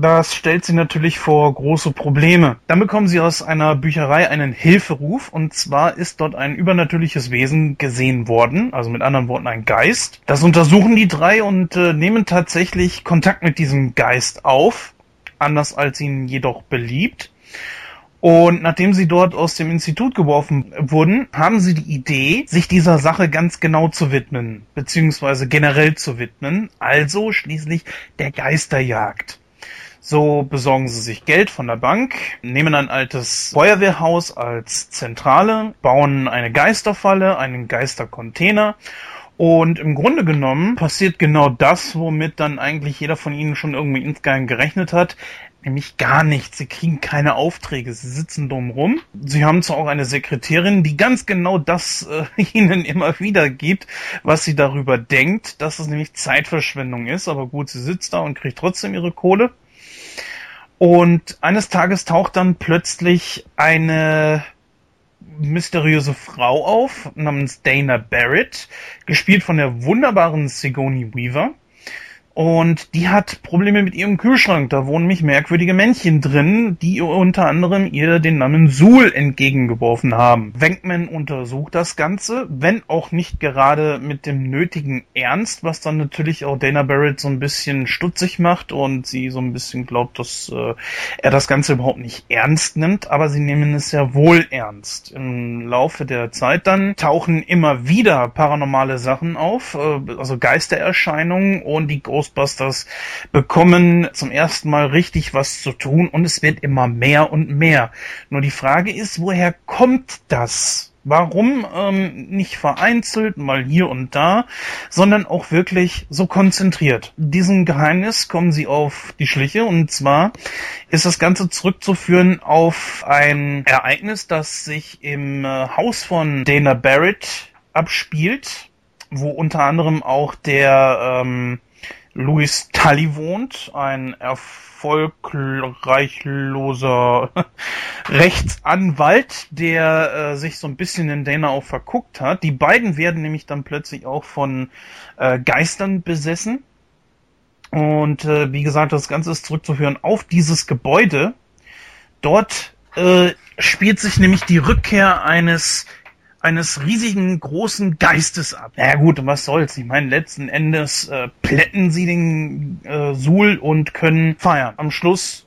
B: Das stellt sie natürlich vor große Probleme. Dann bekommen sie aus einer Bücherei einen Hilferuf und zwar ist dort ein übernatürliches Wesen gesehen worden, also mit anderen Worten ein Geist. Das untersuchen die drei und äh, nehmen tatsächlich Kontakt mit diesem Geist auf, anders als ihnen jedoch beliebt. Und nachdem sie dort aus dem Institut geworfen wurden, haben sie die Idee, sich dieser Sache ganz genau zu widmen, beziehungsweise generell zu widmen, also schließlich der Geisterjagd. So besorgen sie sich Geld von der Bank, nehmen ein altes Feuerwehrhaus als Zentrale, bauen eine Geisterfalle, einen Geistercontainer und im Grunde genommen passiert genau das, womit dann eigentlich jeder von ihnen schon irgendwie insgeheim gerechnet hat nämlich gar nichts. Sie kriegen keine Aufträge. Sie sitzen dumm rum. Sie haben zwar auch eine Sekretärin, die ganz genau das äh, ihnen immer wieder gibt, was sie darüber denkt, dass es nämlich Zeitverschwendung ist. Aber gut, sie sitzt da und kriegt trotzdem ihre Kohle. Und eines Tages taucht dann plötzlich eine mysteriöse Frau auf, namens Dana Barrett, gespielt von der wunderbaren Sigourney Weaver. Und die hat Probleme mit ihrem Kühlschrank. Da wohnen mich merkwürdige Männchen drin, die unter anderem ihr den Namen Suhl entgegengeworfen haben. Wenkman untersucht das Ganze, wenn auch nicht gerade mit dem nötigen Ernst, was dann natürlich auch Dana Barrett so ein bisschen stutzig macht und sie so ein bisschen glaubt, dass äh, er das Ganze überhaupt nicht ernst nimmt. Aber sie nehmen es ja wohl ernst. Im Laufe der Zeit dann tauchen immer wieder paranormale Sachen auf, äh, also Geistererscheinungen und die großen Ghostbusters bekommen zum ersten Mal richtig was zu tun und es wird immer mehr und mehr. Nur die Frage ist, woher kommt das? Warum ähm, nicht vereinzelt, mal hier und da, sondern auch wirklich so konzentriert? Diesem Geheimnis kommen sie auf die Schliche und zwar ist das Ganze zurückzuführen auf ein Ereignis, das sich im äh, Haus von Dana Barrett abspielt, wo unter anderem auch der ähm, Louis Tully wohnt, ein erfolgreichloser Rechtsanwalt, der äh, sich so ein bisschen in Dana auch verguckt hat. Die beiden werden nämlich dann plötzlich auch von äh, Geistern besessen. Und äh, wie gesagt, das Ganze ist zurückzuführen auf dieses Gebäude. Dort äh, spielt sich nämlich die Rückkehr eines eines riesigen großen Geistes ab. Ja gut, was soll's? Ich meine, letzten Endes äh, plätten sie den äh, Suhl und können feiern. Am Schluss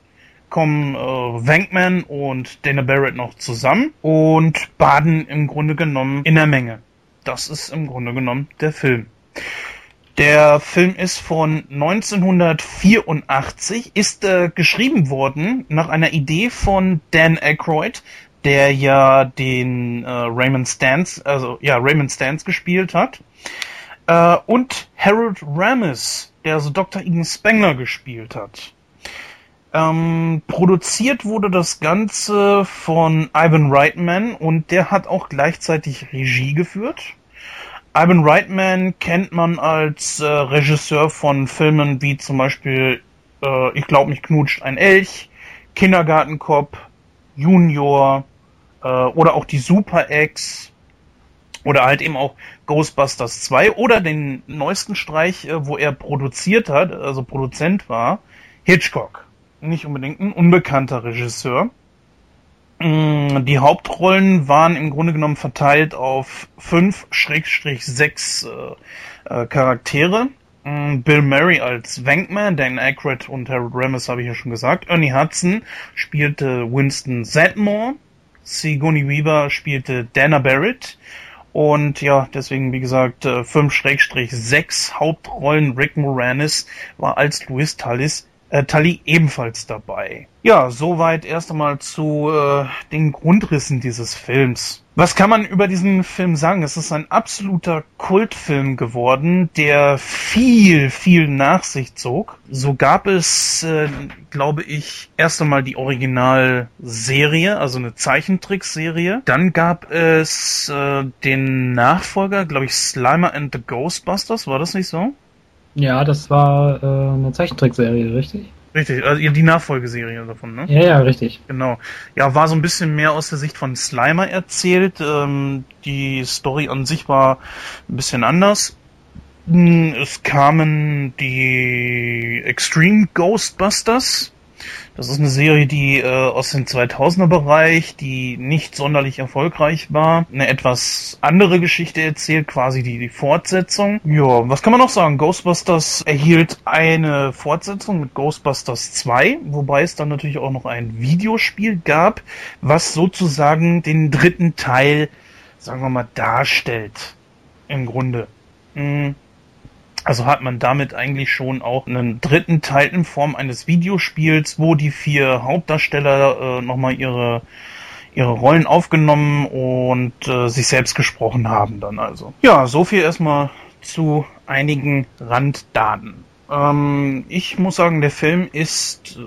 B: kommen äh, Wankman und Dana Barrett noch zusammen und baden im Grunde genommen in der Menge. Das ist im Grunde genommen der Film. Der Film ist von 1984, ist äh, geschrieben worden nach einer Idee von Dan Aykroyd, der ja den äh, Raymond Stans, also ja, Raymond Stans gespielt hat. Äh, und Harold Ramis, der also Dr. Ian Spengler gespielt hat. Ähm, produziert wurde das Ganze von Ivan Reitman und der hat auch gleichzeitig Regie geführt. Ivan Reitman kennt man als äh, Regisseur von Filmen wie zum Beispiel äh, Ich glaub mich knutscht ein Elch, Kindergartenkopf, Junior, äh, oder auch die Super X oder halt eben auch Ghostbusters 2 oder den neuesten Streich, äh, wo er produziert hat, also Produzent war, Hitchcock. Nicht unbedingt ein unbekannter Regisseur. Mm, die Hauptrollen waren im Grunde genommen verteilt auf 5-6 äh, äh, Charaktere. Mm, Bill Murray als Wankman, Dan Aykroyd und Harold Ramis habe ich ja schon gesagt. Ernie Hudson spielte Winston Zedmore. Sigourney Weaver spielte Dana Barrett. Und ja, deswegen, wie gesagt, 5-6 äh, Hauptrollen. Rick Moranis war als Louis Tallis äh, Tully ebenfalls dabei. Ja, soweit erst einmal zu äh, den Grundrissen dieses Films. Was kann man über diesen Film sagen? Es ist ein absoluter Kultfilm geworden, der viel, viel nach sich zog. So gab es, äh, glaube ich, erst einmal die Originalserie, also eine Zeichentrickserie. Dann gab es äh, den Nachfolger, glaube ich, Slimer and the Ghostbusters. War das nicht so?
A: Ja, das war äh, eine Zeichentrickserie, richtig?
B: Richtig, also die Nachfolgeserie davon, ne?
A: Ja, ja, richtig.
B: Genau. Ja, war so ein bisschen mehr aus der Sicht von Slimer erzählt. Ähm, die Story an sich war ein bisschen anders. Hm, es kamen die Extreme Ghostbusters, das ist eine Serie, die äh, aus dem 2000er Bereich, die nicht sonderlich erfolgreich war, eine etwas andere Geschichte erzählt, quasi die, die Fortsetzung. Ja, was kann man noch sagen? Ghostbusters erhielt eine Fortsetzung mit Ghostbusters 2, wobei es dann natürlich auch noch ein Videospiel gab, was sozusagen den dritten Teil, sagen wir mal, darstellt. Im Grunde. Mhm. Also hat man damit eigentlich schon auch einen dritten Teil in Form eines Videospiels, wo die vier Hauptdarsteller äh, nochmal ihre ihre Rollen aufgenommen und äh, sich selbst gesprochen haben dann also. Ja, so viel erstmal zu einigen Randdaten. Ähm, ich muss sagen, der Film ist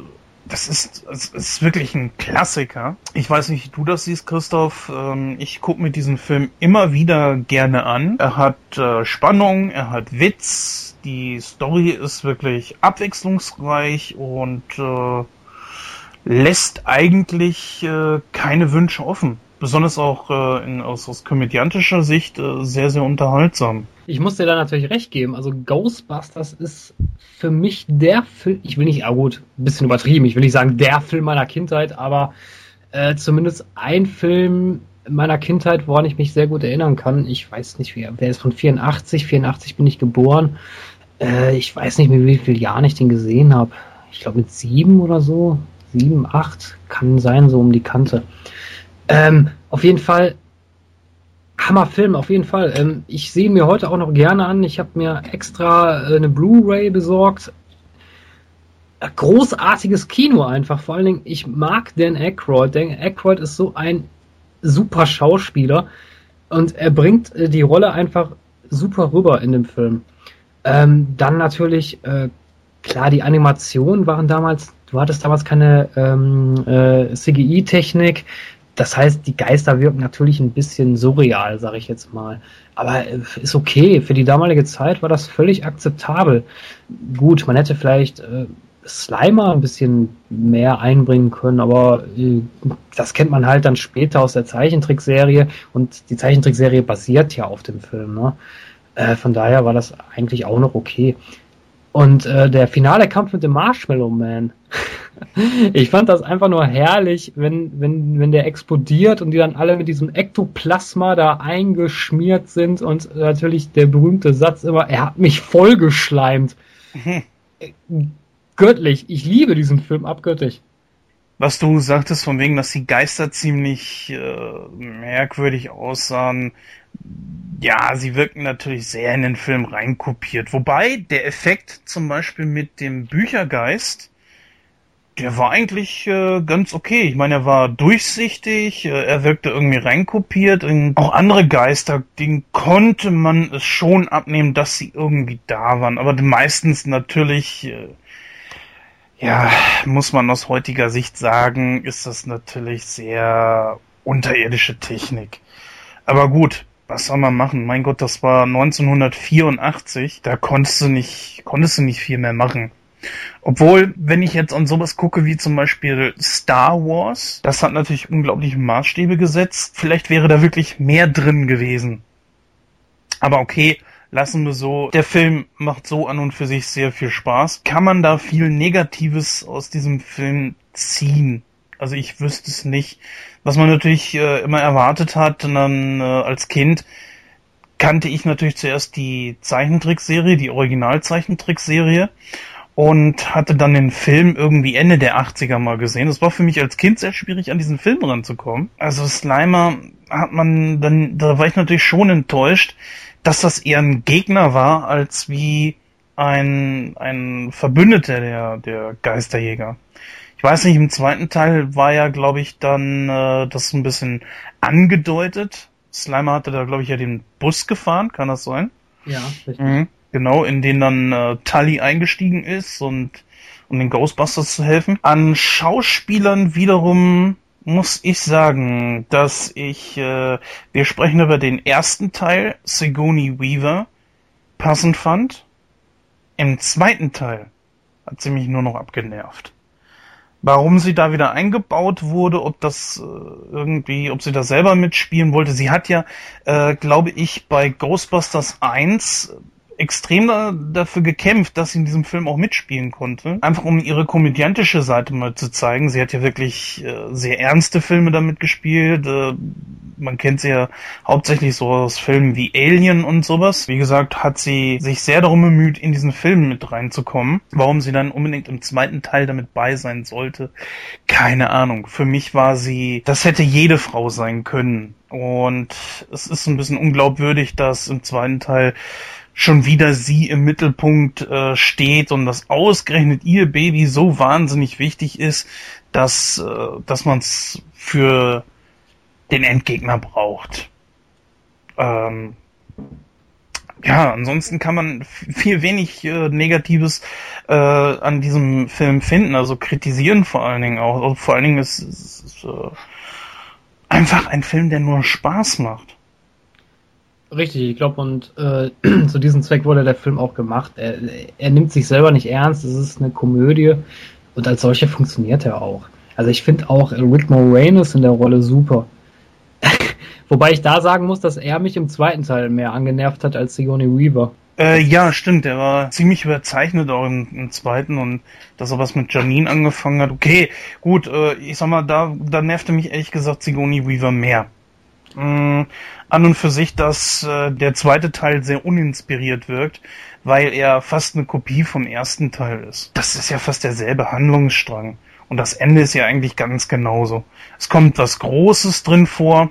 B: das ist, das ist wirklich ein Klassiker. Ich weiß nicht, wie du das siehst, Christoph. Ähm, ich gucke mir diesen Film immer wieder gerne an. Er hat äh, Spannung, er hat Witz, die Story ist wirklich abwechslungsreich und äh, lässt eigentlich äh, keine Wünsche offen besonders auch äh, in, aus, aus komödiantischer Sicht äh, sehr, sehr unterhaltsam.
A: Ich muss dir da natürlich recht geben. Also Ghostbusters ist für mich der Film, ich will nicht, ah gut, ein bisschen übertrieben, ich will nicht sagen der Film meiner Kindheit, aber äh, zumindest ein Film meiner Kindheit, woran ich mich sehr gut erinnern kann. Ich weiß nicht, wer, wer ist von 84, 84 bin ich geboren. Äh, ich weiß nicht, mit wie vielen Jahren ich den gesehen habe. Ich glaube mit sieben oder so. Sieben, acht, kann sein, so um die Kante. Ähm, auf jeden Fall, Hammerfilm, auf jeden Fall. Ähm, ich sehe mir heute auch noch gerne an. Ich habe mir extra äh, eine Blu-ray besorgt. Äh, großartiges Kino einfach. Vor allen Dingen, ich mag Dan Aykroyd. Dan Aykroyd ist so ein super Schauspieler. Und er bringt äh, die Rolle einfach super rüber in dem Film. Ähm, dann natürlich, äh, klar, die Animationen waren damals, du hattest damals keine ähm, äh, CGI-Technik. Das heißt, die Geister wirken natürlich ein bisschen surreal, sage ich jetzt mal. Aber äh, ist okay. Für die damalige Zeit war das völlig akzeptabel. Gut, man hätte vielleicht äh, Slimer ein bisschen mehr einbringen können, aber äh, das kennt man halt dann später aus der Zeichentrickserie und die Zeichentrickserie basiert ja auf dem Film. Ne? Äh, von daher war das eigentlich auch noch okay. Und äh, der finale Kampf mit dem Marshmallow Man. ich fand das einfach nur herrlich, wenn, wenn, wenn der explodiert und die dann alle mit diesem Ektoplasma da eingeschmiert sind und natürlich der berühmte Satz immer, er hat mich vollgeschleimt. Göttlich. Ich liebe diesen Film abgöttisch.
B: Was du sagtest von wegen, dass die Geister ziemlich äh, merkwürdig aussahen. Ja, sie wirken natürlich sehr in den Film reinkopiert. Wobei der Effekt zum Beispiel mit dem Büchergeist, der war eigentlich äh, ganz okay. Ich meine, er war durchsichtig, äh, er wirkte irgendwie reinkopiert. Und auch andere Geister, denen konnte man es schon abnehmen, dass sie irgendwie da waren. Aber meistens natürlich äh, ja, muss man aus heutiger Sicht sagen, ist das natürlich sehr unterirdische Technik. Aber gut, was soll man machen? Mein Gott, das war 1984, da konntest du nicht, konntest du nicht viel mehr machen. Obwohl, wenn ich jetzt an sowas gucke wie zum Beispiel Star Wars, das hat natürlich unglaubliche Maßstäbe gesetzt. Vielleicht wäre da wirklich mehr drin gewesen. Aber okay, lassen wir so. Der Film macht so an und für sich sehr viel Spaß. Kann man da viel Negatives aus diesem Film ziehen? Also ich wüsste es nicht. Was man natürlich äh, immer erwartet hat, und dann äh, als Kind kannte ich natürlich zuerst die Zeichentrickserie, die Originalzeichentrickserie und hatte dann den Film irgendwie Ende der 80er mal gesehen. Das war für mich als Kind sehr schwierig, an diesen Film ranzukommen. Also Slimer hat man dann, da war ich natürlich schon enttäuscht, dass das eher ein Gegner war, als wie ein, ein Verbündeter der, der Geisterjäger. Ich weiß nicht, im zweiten Teil war ja, glaube ich, dann äh, das ein bisschen angedeutet. Slimer hatte da, glaube ich, ja den Bus gefahren, kann das sein?
A: Ja, richtig. Mhm,
B: genau, in den dann äh, Tully eingestiegen ist und um den Ghostbusters zu helfen. An Schauspielern wiederum muss ich sagen, dass ich, äh, wir sprechen über den ersten Teil, Sigourney Weaver, passend fand. Im zweiten Teil hat sie mich nur noch abgenervt. Warum sie da wieder eingebaut wurde, ob das äh, irgendwie, ob sie da selber mitspielen wollte. Sie hat ja, äh, glaube ich, bei Ghostbusters 1 extrem dafür gekämpft, dass sie in diesem Film auch mitspielen konnte. Einfach um ihre komödiantische Seite mal zu zeigen. Sie hat ja wirklich äh, sehr ernste Filme damit gespielt. Äh, man kennt sie ja hauptsächlich so aus Filmen wie Alien und sowas. Wie gesagt, hat sie sich sehr darum bemüht, in diesen Film mit reinzukommen. Warum sie dann unbedingt im zweiten Teil damit bei sein sollte, keine Ahnung. Für mich war sie, das hätte jede Frau sein können. Und es ist ein bisschen unglaubwürdig, dass im zweiten Teil schon wieder sie im Mittelpunkt äh, steht und dass ausgerechnet ihr Baby so wahnsinnig wichtig ist, dass, äh, dass man es für den Endgegner braucht. Ähm, ja, ansonsten kann man viel wenig äh, Negatives äh, an diesem Film finden, also kritisieren vor allen Dingen auch. Also vor allen Dingen ist es äh, einfach ein Film, der nur Spaß macht.
A: Richtig, ich glaube, und äh, zu diesem Zweck wurde der Film auch gemacht. Er, er nimmt sich selber nicht ernst, es ist eine Komödie und als solche funktioniert er auch. Also ich finde auch Rick Moranis in der Rolle super. Wobei ich da sagen muss, dass er mich im zweiten Teil mehr angenervt hat als Sigourney Weaver.
B: Äh, ja, stimmt, der war ziemlich überzeichnet auch im, im, zweiten und dass er was mit Janine angefangen hat. Okay, gut, äh, ich sag mal, da, da nervte mich ehrlich gesagt Sigourney Weaver mehr. Mm, an und für sich, dass äh, der zweite Teil sehr uninspiriert wirkt, weil er fast eine Kopie vom ersten Teil ist. Das ist ja fast derselbe Handlungsstrang. Und das Ende ist ja eigentlich ganz genauso. Es kommt was Großes drin vor.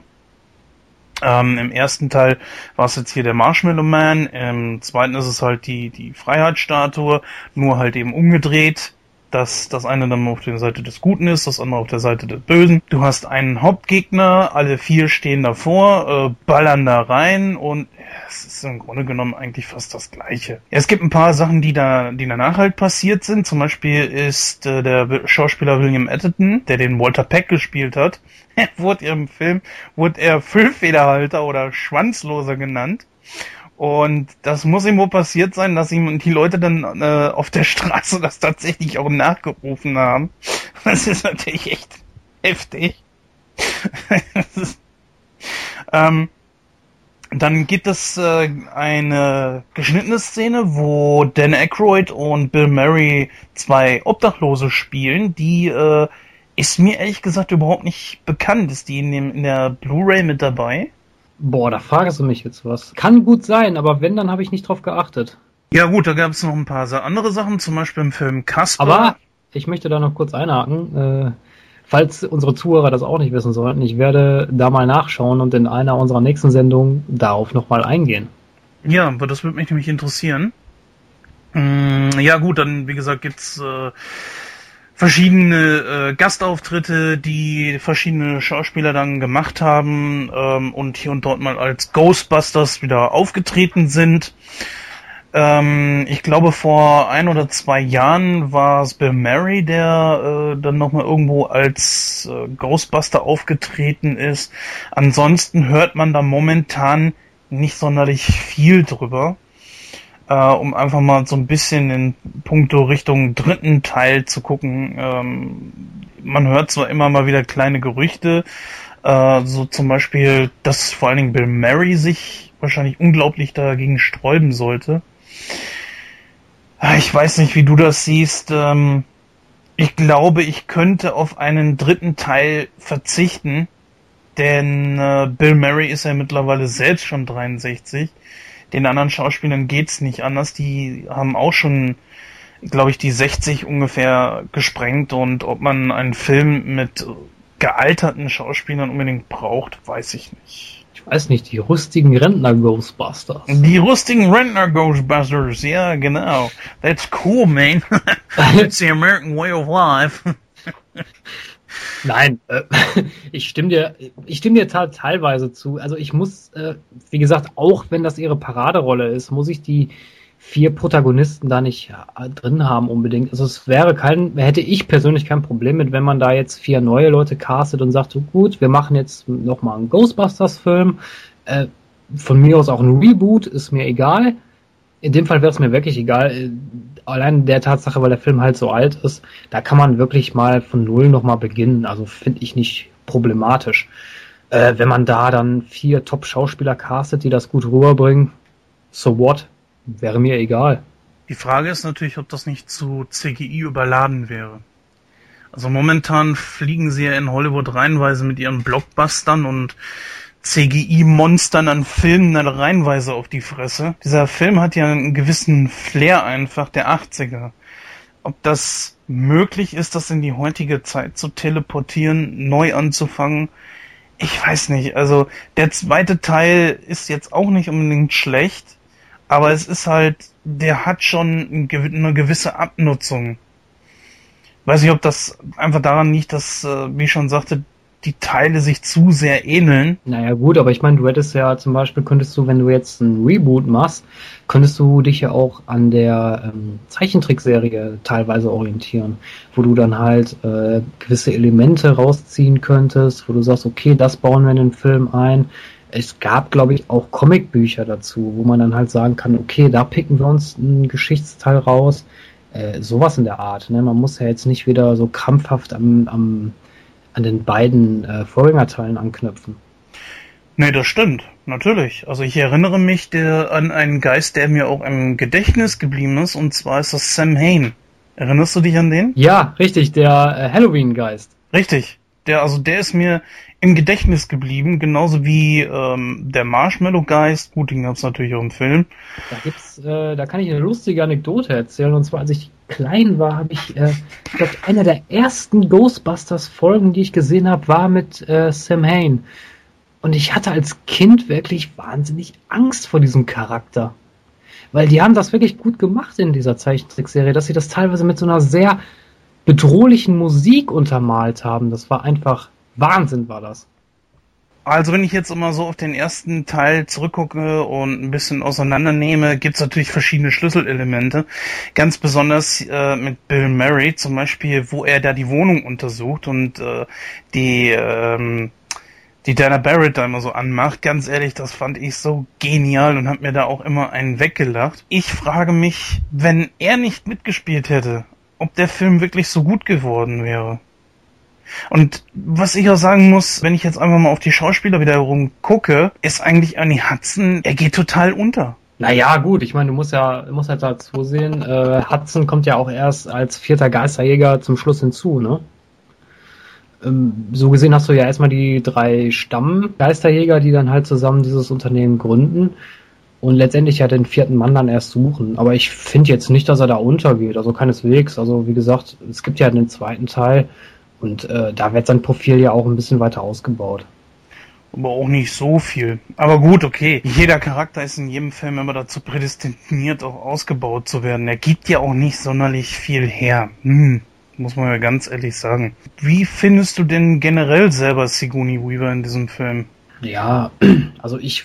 B: Ähm, Im ersten Teil war es jetzt hier der Marshmallow Man, im zweiten ist es halt die, die Freiheitsstatue, nur halt eben umgedreht dass das eine dann auf der Seite des Guten ist, das andere auf der Seite des Bösen. Du hast einen Hauptgegner, alle vier stehen davor, äh, ballern da rein und es ist im Grunde genommen eigentlich fast das Gleiche. Es gibt ein paar Sachen, die da, die danach halt passiert sind. Zum Beispiel ist äh, der Schauspieler William Atherton, der den Walter Peck gespielt hat, wurde im Film, wurde er Füllfederhalter oder Schwanzloser genannt. Und das muss ihm wohl passiert sein, dass ihm die Leute dann äh, auf der Straße das tatsächlich auch nachgerufen haben. Das ist natürlich echt heftig. ähm, dann gibt es äh, eine geschnittene Szene, wo Dan Aykroyd und Bill Murray zwei Obdachlose spielen. Die äh, ist mir ehrlich gesagt überhaupt nicht bekannt. Ist die in, dem, in der Blu-ray mit dabei?
A: Boah, da fragst du mich jetzt was. Kann gut sein, aber wenn, dann habe ich nicht drauf geachtet.
B: Ja gut, da gab es noch ein paar andere Sachen, zum Beispiel im Film Casper.
A: Aber ich möchte da noch kurz einhaken. Äh, falls unsere Zuhörer das auch nicht wissen sollten, ich werde da mal nachschauen und in einer unserer nächsten Sendungen darauf nochmal eingehen.
B: Ja, aber das würde mich nämlich interessieren. Mm, ja gut, dann wie gesagt gibt's äh, verschiedene äh, Gastauftritte, die verschiedene Schauspieler dann gemacht haben ähm, und hier und dort mal als Ghostbusters wieder aufgetreten sind. Ähm, ich glaube, vor ein oder zwei Jahren war es Bill Murray, der äh, dann nochmal irgendwo als äh, Ghostbuster aufgetreten ist. Ansonsten hört man da momentan nicht sonderlich viel drüber. Äh, um einfach mal so ein bisschen in puncto Richtung dritten Teil zu gucken. Ähm, man hört zwar immer mal wieder kleine Gerüchte, äh, so zum Beispiel, dass vor allen Dingen Bill Murray sich wahrscheinlich unglaublich dagegen sträuben sollte. Ich weiß nicht, wie du das siehst. Ähm, ich glaube, ich könnte auf einen dritten Teil verzichten, denn äh, Bill Murray ist ja mittlerweile selbst schon 63. Den anderen Schauspielern geht's nicht anders. Die haben auch schon, glaube ich, die 60 ungefähr gesprengt und ob man einen Film mit gealterten Schauspielern unbedingt braucht, weiß ich nicht
A: weiß nicht, die rustigen Rentner-Ghostbusters.
B: Die rustigen Rentner-Ghostbusters, ja, genau. That's cool, man. That's the American way of life.
A: Nein, äh, ich stimme dir, ich stimme dir teilweise zu. Also ich muss, äh, wie gesagt, auch wenn das ihre Paraderolle ist, muss ich die vier Protagonisten da nicht äh, drin haben unbedingt. Also es wäre kein, hätte ich persönlich kein Problem mit, wenn man da jetzt vier neue Leute castet und sagt, so gut, wir machen jetzt nochmal einen Ghostbusters-Film. Äh, von mir aus auch ein Reboot, ist mir egal. In dem Fall wäre es mir wirklich egal. Allein der Tatsache, weil der Film halt so alt ist, da kann man wirklich mal von Null nochmal beginnen. Also finde ich nicht problematisch. Äh, wenn man da dann vier Top-Schauspieler castet, die das gut rüberbringen, so what? Wäre mir egal.
B: Die Frage ist natürlich, ob das nicht zu CGI überladen wäre. Also momentan fliegen sie ja in Hollywood reihenweise mit ihren Blockbustern und CGI-Monstern an Filmen reihenweise auf die Fresse. Dieser Film hat ja einen gewissen Flair einfach der 80er. Ob das möglich ist, das in die heutige Zeit zu teleportieren, neu anzufangen, ich weiß nicht. Also der zweite Teil ist jetzt auch nicht unbedingt schlecht, aber es ist halt, der hat schon eine gewisse Abnutzung. Weiß nicht, ob das einfach daran liegt, dass, äh, wie ich schon sagte, die Teile sich zu sehr ähneln.
A: Naja gut, aber ich meine, du hättest ja zum Beispiel, könntest du, wenn du jetzt ein Reboot machst, könntest du dich ja auch an der ähm, Zeichentrickserie teilweise orientieren, wo du dann halt äh, gewisse Elemente rausziehen könntest, wo du sagst, okay, das bauen wir in den Film ein, es gab, glaube ich, auch Comicbücher dazu, wo man dann halt sagen kann, okay, da picken wir uns einen Geschichtsteil raus. Äh, sowas in der Art. Ne? Man muss ja jetzt nicht wieder so krampfhaft am, am, an den beiden äh, Vorgängerteilen anknüpfen.
B: Nee, das stimmt, natürlich. Also ich erinnere mich der, an einen Geist, der mir auch im Gedächtnis geblieben ist, und zwar ist das Sam Hain. Erinnerst du dich an den?
A: Ja, richtig, der äh, Halloween-Geist.
B: Richtig. Der, also der ist mir im Gedächtnis geblieben, genauso wie ähm, der Marshmallow-Geist. Gut, den gab es natürlich auch im Film.
A: Da gibt's, äh, da kann ich eine lustige Anekdote erzählen. Und zwar, als ich klein war, habe ich, äh, ich glaube, einer der ersten Ghostbusters-Folgen, die ich gesehen habe, war mit äh, Sam Hain. Und ich hatte als Kind wirklich wahnsinnig Angst vor diesem Charakter. Weil die haben das wirklich gut gemacht in dieser Zeichentrickserie, dass sie das teilweise mit so einer sehr bedrohlichen Musik untermalt haben. Das war einfach Wahnsinn, war das.
B: Also wenn ich jetzt immer so auf den ersten Teil zurückgucke und ein bisschen auseinandernehme, gibt's natürlich verschiedene Schlüsselelemente. Ganz besonders äh, mit Bill Murray zum Beispiel, wo er da die Wohnung untersucht und äh, die ähm, die Dana Barrett da immer so anmacht. Ganz ehrlich, das fand ich so genial und hab mir da auch immer einen weggelacht. Ich frage mich, wenn er nicht mitgespielt hätte, ob der Film wirklich so gut geworden wäre. Und was ich auch sagen muss, wenn ich jetzt einfach mal auf die Schauspieler wiederum gucke, ist eigentlich Ernie Hudson, er geht total unter.
A: Naja, gut, ich meine, du musst ja, musst halt dazu sehen, äh, Hudson kommt ja auch erst als vierter Geisterjäger zum Schluss hinzu, ne? Ähm, so gesehen hast du ja erstmal die drei Stammgeisterjäger, die dann halt zusammen dieses Unternehmen gründen und letztendlich ja den vierten Mann dann erst suchen. Aber ich finde jetzt nicht, dass er da untergeht, also keineswegs. Also wie gesagt, es gibt ja den zweiten Teil, und äh, da wird sein Profil ja auch ein bisschen weiter ausgebaut.
B: Aber auch nicht so viel. Aber gut, okay. Jeder Charakter ist in jedem Film immer dazu prädestiniert, auch ausgebaut zu werden. Er gibt ja auch nicht sonderlich viel her. Hm, muss man ja ganz ehrlich sagen. Wie findest du denn generell selber Sigourney Weaver in diesem Film?
A: Ja, also ich,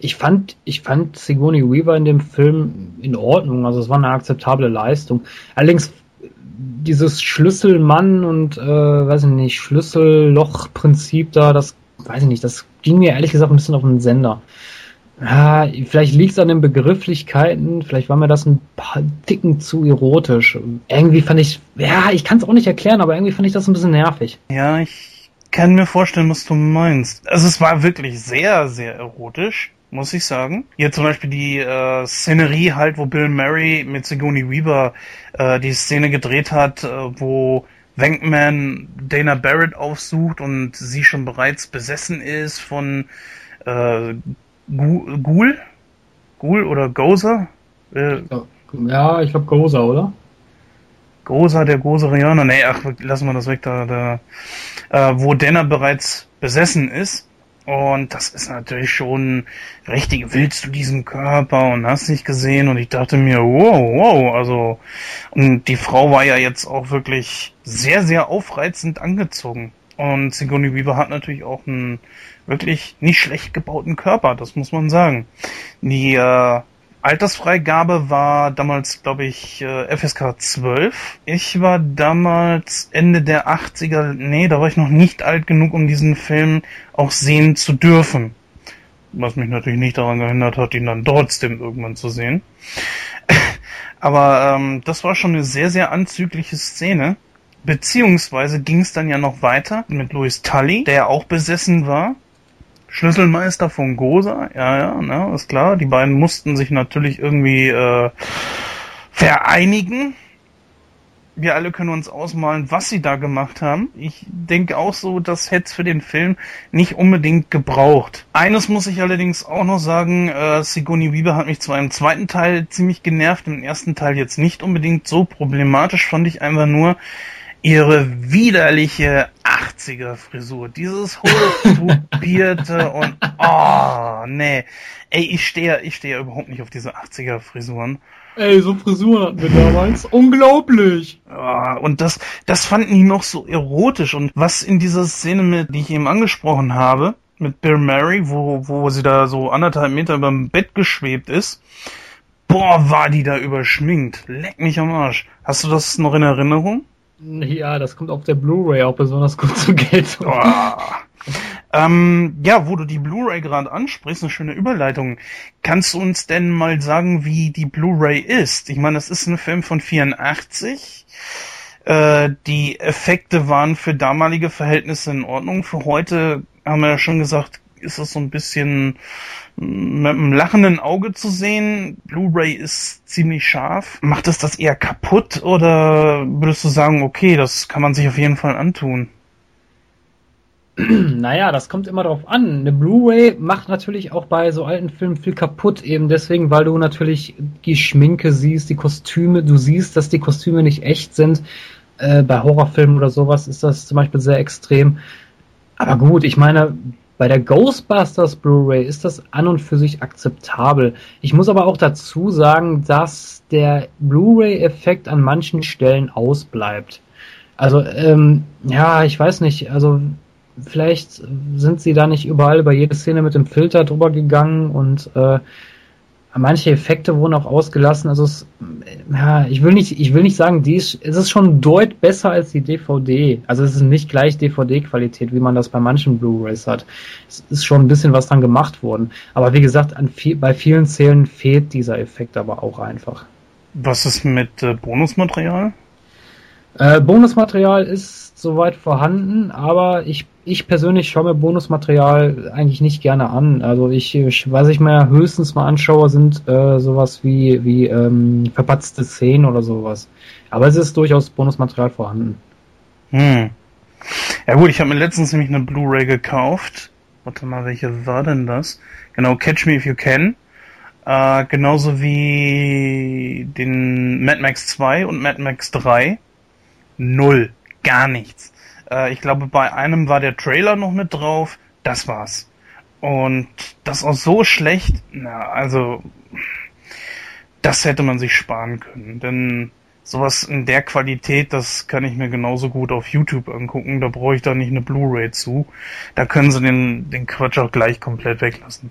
A: ich fand, ich fand Sigourney Weaver in dem Film in Ordnung. Also es war eine akzeptable Leistung. Allerdings dieses Schlüsselmann und äh, weiß ich nicht, Schlüsselloch-Prinzip da, das weiß ich nicht, das ging mir ehrlich gesagt ein bisschen auf den Sender. Ja, vielleicht liegt es an den Begrifflichkeiten, vielleicht war mir das ein paar Ticken zu erotisch. Irgendwie fand ich, ja, ich kann es auch nicht erklären, aber irgendwie fand ich das ein bisschen nervig.
B: Ja, ich kann mir vorstellen, was du meinst. Also es war wirklich sehr, sehr erotisch muss ich sagen. Hier zum Beispiel die äh, Szenerie halt, wo Bill Murray mit Sigourney Weaver äh, die Szene gedreht hat, äh, wo Wankman Dana Barrett aufsucht und sie schon bereits besessen ist von äh, Ghoul? Ghoul oder Gozer?
A: Äh, ja, ich glaube Gozer, oder?
B: Gozer, der Gozerianer. Nee, ach, lassen wir das weg, da, da äh, wo Dana bereits besessen ist und das ist natürlich schon richtig, willst du diesen Körper und hast nicht gesehen? Und ich dachte mir, wow, wow, also, und die Frau war ja jetzt auch wirklich sehr, sehr aufreizend angezogen. Und Sigourney Weaver hat natürlich auch einen wirklich nicht schlecht gebauten Körper, das muss man sagen. Die äh, Altersfreigabe war damals, glaube ich, äh, FSK 12. Ich war damals Ende der 80er, nee, da war ich noch nicht alt genug, um diesen Film auch sehen zu dürfen. Was mich natürlich nicht daran gehindert hat, ihn dann trotzdem irgendwann zu sehen. Aber ähm, das war schon eine sehr, sehr anzügliche Szene. Beziehungsweise ging es dann ja noch weiter mit Louis Tully, der ja auch besessen war. Schlüsselmeister von Gosa, ja, ja, ne, ist klar. Die beiden mussten sich natürlich irgendwie äh, vereinigen. Wir alle können uns ausmalen, was sie da gemacht haben. Ich denke auch so, das hätte es für den Film nicht unbedingt gebraucht. Eines muss ich allerdings auch noch sagen, äh, Sigourney Weaver hat mich zwar im zweiten Teil ziemlich genervt, im ersten Teil jetzt nicht unbedingt so problematisch, fand ich einfach nur, ihre widerliche 80er Frisur. Dieses hohe tupierte und oh, nee. Ey, ich stehe ich stehe überhaupt nicht auf diese 80er Frisuren.
A: Ey, so Frisuren hatten wir damals. Unglaublich.
B: Oh, und das, das fanden die noch so erotisch. Und was in dieser Szene, mit, die ich eben angesprochen habe, mit Bill Murray, wo, wo sie da so anderthalb Meter über dem Bett geschwebt ist, boah, war die da überschminkt. Leck mich am Arsch. Hast du das noch in Erinnerung?
A: Ja, das kommt auf der Blu-ray auch besonders gut zu Geltung.
B: Oh. Ähm, ja, wo du die Blu-ray gerade ansprichst, eine schöne Überleitung. Kannst du uns denn mal sagen, wie die Blu-ray ist? Ich meine, das ist ein Film von 84. Äh, die Effekte waren für damalige Verhältnisse in Ordnung. Für heute haben wir ja schon gesagt, ist es so ein bisschen mit einem lachenden Auge zu sehen. Blu-ray ist ziemlich scharf. Macht es das eher kaputt oder würdest du sagen, okay, das kann man sich auf jeden Fall antun?
A: Naja, das kommt immer darauf an. Eine Blu-ray macht natürlich auch bei so alten Filmen viel kaputt, eben deswegen, weil du natürlich die Schminke siehst, die Kostüme, du siehst, dass die Kostüme nicht echt sind. Äh, bei Horrorfilmen oder sowas ist das zum Beispiel sehr extrem. Aber gut, ich meine, bei der Ghostbusters Blu-ray ist das an und für sich akzeptabel. Ich muss aber auch dazu sagen, dass der Blu-ray-Effekt an manchen Stellen ausbleibt. Also, ähm, ja, ich weiß nicht, also vielleicht sind sie da nicht überall über jede Szene mit dem Filter drüber gegangen und äh, manche Effekte wurden auch ausgelassen. Also es, ja, ich will nicht, ich will nicht sagen, die ist, es ist schon deut besser als die DVD. Also es ist nicht gleich DVD-Qualität, wie man das bei manchen Blu-rays hat. Es ist schon ein bisschen was dran gemacht worden. Aber wie gesagt, an viel, bei vielen Szenen fehlt dieser Effekt aber auch einfach.
B: Was ist mit äh, Bonusmaterial?
A: Äh, Bonusmaterial ist soweit vorhanden, aber ich, ich persönlich schaue mir Bonusmaterial eigentlich nicht gerne an. Also ich, was ich mir höchstens mal anschaue, sind äh, sowas wie, wie ähm, verpatzte Szenen oder sowas. Aber es ist durchaus Bonusmaterial vorhanden.
B: Hm. Ja gut, ich habe mir letztens nämlich eine Blu-ray gekauft. Warte mal, welche war denn das? Genau, Catch Me If You Can. Äh, genauso wie den Mad Max 2 und Mad Max 3 null, gar nichts. Äh, ich glaube, bei einem war der Trailer noch mit drauf, das war's. Und das auch so schlecht, na, also, das hätte man sich sparen können, denn sowas in der Qualität, das kann ich mir genauso gut auf YouTube angucken, da brauche ich da nicht eine Blu-ray zu. Da können sie den, den Quatsch auch gleich komplett weglassen.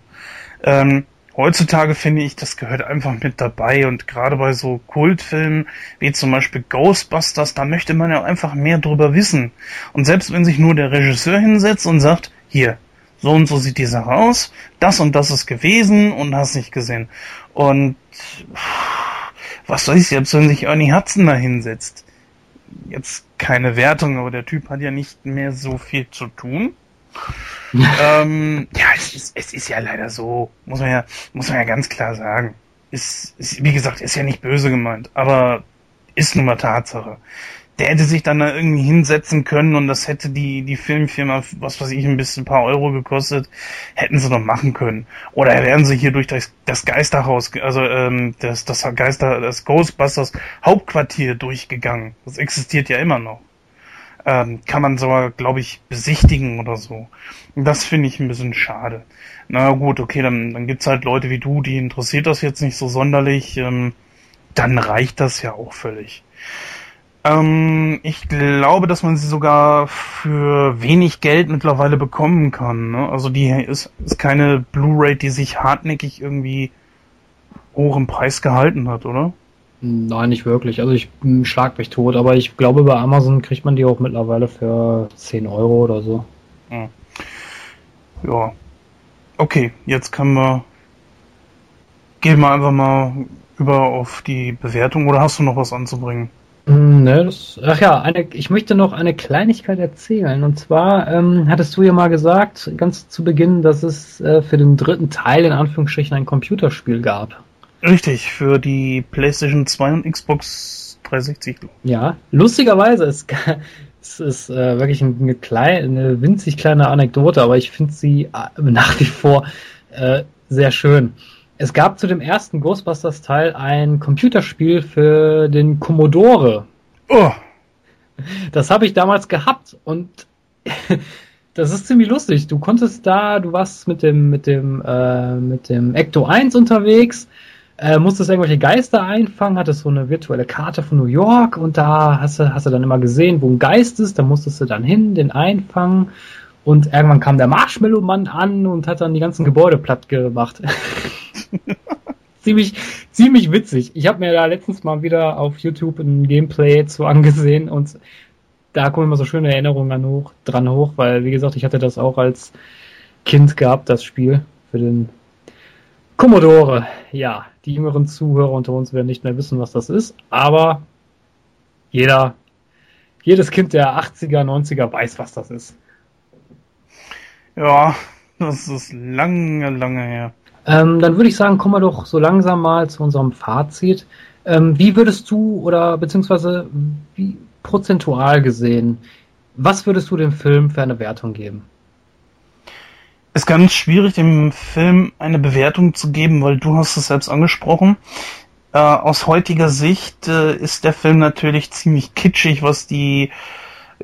B: Ähm, heutzutage finde ich, das gehört einfach mit dabei und gerade bei so Kultfilmen wie zum Beispiel Ghostbusters, da möchte man ja einfach mehr drüber wissen. Und selbst wenn sich nur der Regisseur hinsetzt und sagt, hier, so und so sieht die Sache aus, das und das ist gewesen und hast nicht gesehen. Und was soll ich jetzt, wenn sich Ernie Hudson da hinsetzt? Jetzt keine Wertung, aber der Typ hat ja nicht mehr so viel zu tun. ähm, ja, es ist, es ist ja leider so, muss man ja, muss man ja ganz klar sagen. Ist, ist, wie gesagt, ist ja nicht böse gemeint, aber ist nun mal Tatsache. Der hätte sich dann da irgendwie hinsetzen können und das hätte die, die Filmfirma, was weiß ich, ein bisschen ein paar Euro gekostet, hätten sie noch machen können. Oder wären sie hier durch das, das Geisterhaus, also ähm, das, das Geister, das Ghostbusters Hauptquartier durchgegangen. Das existiert ja immer noch ähm, kann man sogar, glaube ich, besichtigen oder so. Das finde ich ein bisschen schade. Na gut, okay, dann, dann gibt's halt Leute wie du, die interessiert das jetzt nicht so sonderlich. Ähm, dann reicht das ja auch völlig. Ähm, ich glaube, dass man sie sogar für wenig Geld mittlerweile bekommen kann. Ne? Also die ist, ist keine Blu-ray, die sich hartnäckig irgendwie hoch im Preis gehalten hat, oder?
A: Nein, nicht wirklich. Also ich schlag mich tot, aber ich glaube, bei Amazon kriegt man die auch mittlerweile für 10 Euro oder so.
B: Hm. Ja. Okay, jetzt können wir. Gehen wir einfach mal über auf die Bewertung oder hast du noch was anzubringen?
A: Hm, ne, das, ach ja, eine, ich möchte noch eine Kleinigkeit erzählen. Und zwar ähm, hattest du ja mal gesagt, ganz zu Beginn, dass es äh, für den dritten Teil in Anführungsstrichen ein Computerspiel gab.
B: Richtig, für die PlayStation 2 und Xbox 360.
A: Ja, lustigerweise, es, es ist äh, wirklich eine, kleine, eine winzig kleine Anekdote, aber ich finde sie äh, nach wie vor äh, sehr schön. Es gab zu dem ersten Ghostbusters-Teil ein Computerspiel für den Commodore. Oh. Das habe ich damals gehabt und das ist ziemlich lustig. Du konntest da, du warst mit dem mit dem äh, mit dem Ecto 1 unterwegs äh, musstest irgendwelche Geister einfangen, hattest so eine virtuelle Karte von New York und da hast du, hast du dann immer gesehen, wo ein Geist ist, da musstest du dann hin, den einfangen und irgendwann kam der Marshmallow-Mann an und hat dann die ganzen Gebäude platt gemacht. ziemlich, ziemlich witzig. Ich habe mir da letztens mal wieder auf YouTube ein Gameplay zu angesehen und da kommen immer so schöne Erinnerungen an hoch, dran hoch, weil wie gesagt, ich hatte das auch als Kind gehabt, das Spiel für den Commodore. Ja, die jüngeren Zuhörer unter uns werden nicht mehr wissen, was das ist, aber jeder, jedes Kind der 80er, 90er weiß, was das ist.
B: Ja, das ist lange, lange her.
A: Ähm, dann würde ich sagen, kommen wir doch so langsam mal zu unserem Fazit. Ähm, wie würdest du oder beziehungsweise wie prozentual gesehen, was würdest du dem Film für eine Wertung geben?
B: Ist ganz schwierig, dem Film eine Bewertung zu geben, weil du hast es selbst angesprochen. Äh, aus heutiger Sicht äh, ist der Film natürlich ziemlich kitschig, was die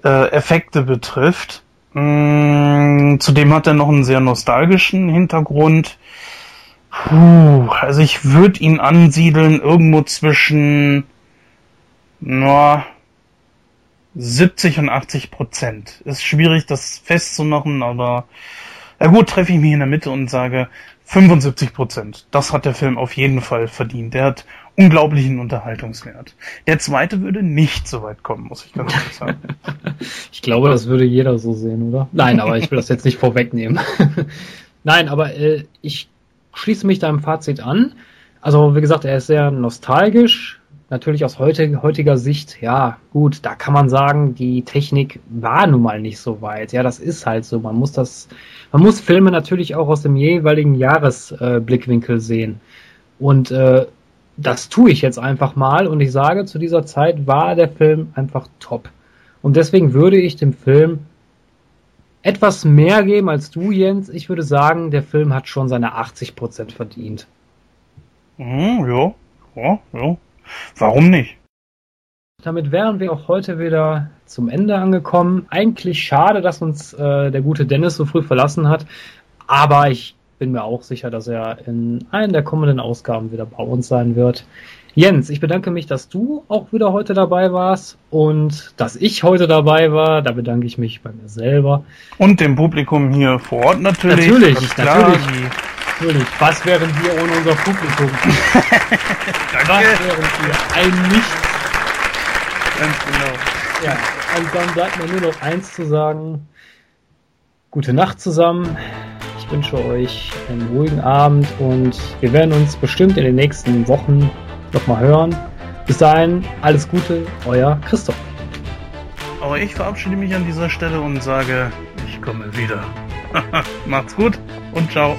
B: äh, Effekte betrifft. Mm, zudem hat er noch einen sehr nostalgischen Hintergrund. Puh, also ich würde ihn ansiedeln irgendwo zwischen na, 70 und 80 Prozent. Ist schwierig, das festzumachen, aber ja gut, treffe ich mich in der Mitte und sage 75 Prozent. Das hat der Film auf jeden Fall verdient. Der hat unglaublichen Unterhaltungswert. Der zweite würde nicht so weit kommen, muss ich ganz ehrlich sagen.
A: ich glaube, das würde jeder so sehen, oder? Nein, aber ich will das jetzt nicht vorwegnehmen. Nein, aber äh, ich schließe mich deinem Fazit an. Also, wie gesagt, er ist sehr nostalgisch. Natürlich aus heutig, heutiger Sicht, ja, gut, da kann man sagen, die Technik war nun mal nicht so weit. Ja, das ist halt so. Man muss das, man muss Filme natürlich auch aus dem jeweiligen Jahresblickwinkel äh, sehen. Und äh, das tue ich jetzt einfach mal und ich sage, zu dieser Zeit war der Film einfach top. Und deswegen würde ich dem Film etwas mehr geben als du, Jens. Ich würde sagen, der Film hat schon seine 80% verdient.
B: Mhm, ja, ja, ja. Warum nicht?
A: Damit wären wir auch heute wieder zum Ende angekommen. Eigentlich schade, dass uns äh, der gute Dennis so früh verlassen hat. Aber ich bin mir auch sicher, dass er in einer der kommenden Ausgaben wieder bei uns sein wird. Jens, ich bedanke mich, dass du auch wieder heute dabei warst und dass ich heute dabei war. Da bedanke ich mich bei mir selber.
B: Und dem Publikum hier vor Ort natürlich.
A: Natürlich, natürlich. Natürlich. Was wären wir ohne unser Publikum? Was wären wir? Ein Nichts. Ganz genau. Ja, und dann bleibt mir nur noch eins zu sagen. Gute Nacht zusammen wünsche euch einen ruhigen Abend und wir werden uns bestimmt in den nächsten Wochen nochmal hören. Bis dahin, alles Gute, euer Christoph.
B: Aber ich verabschiede mich an dieser Stelle und sage, ich komme wieder. Macht's gut und ciao.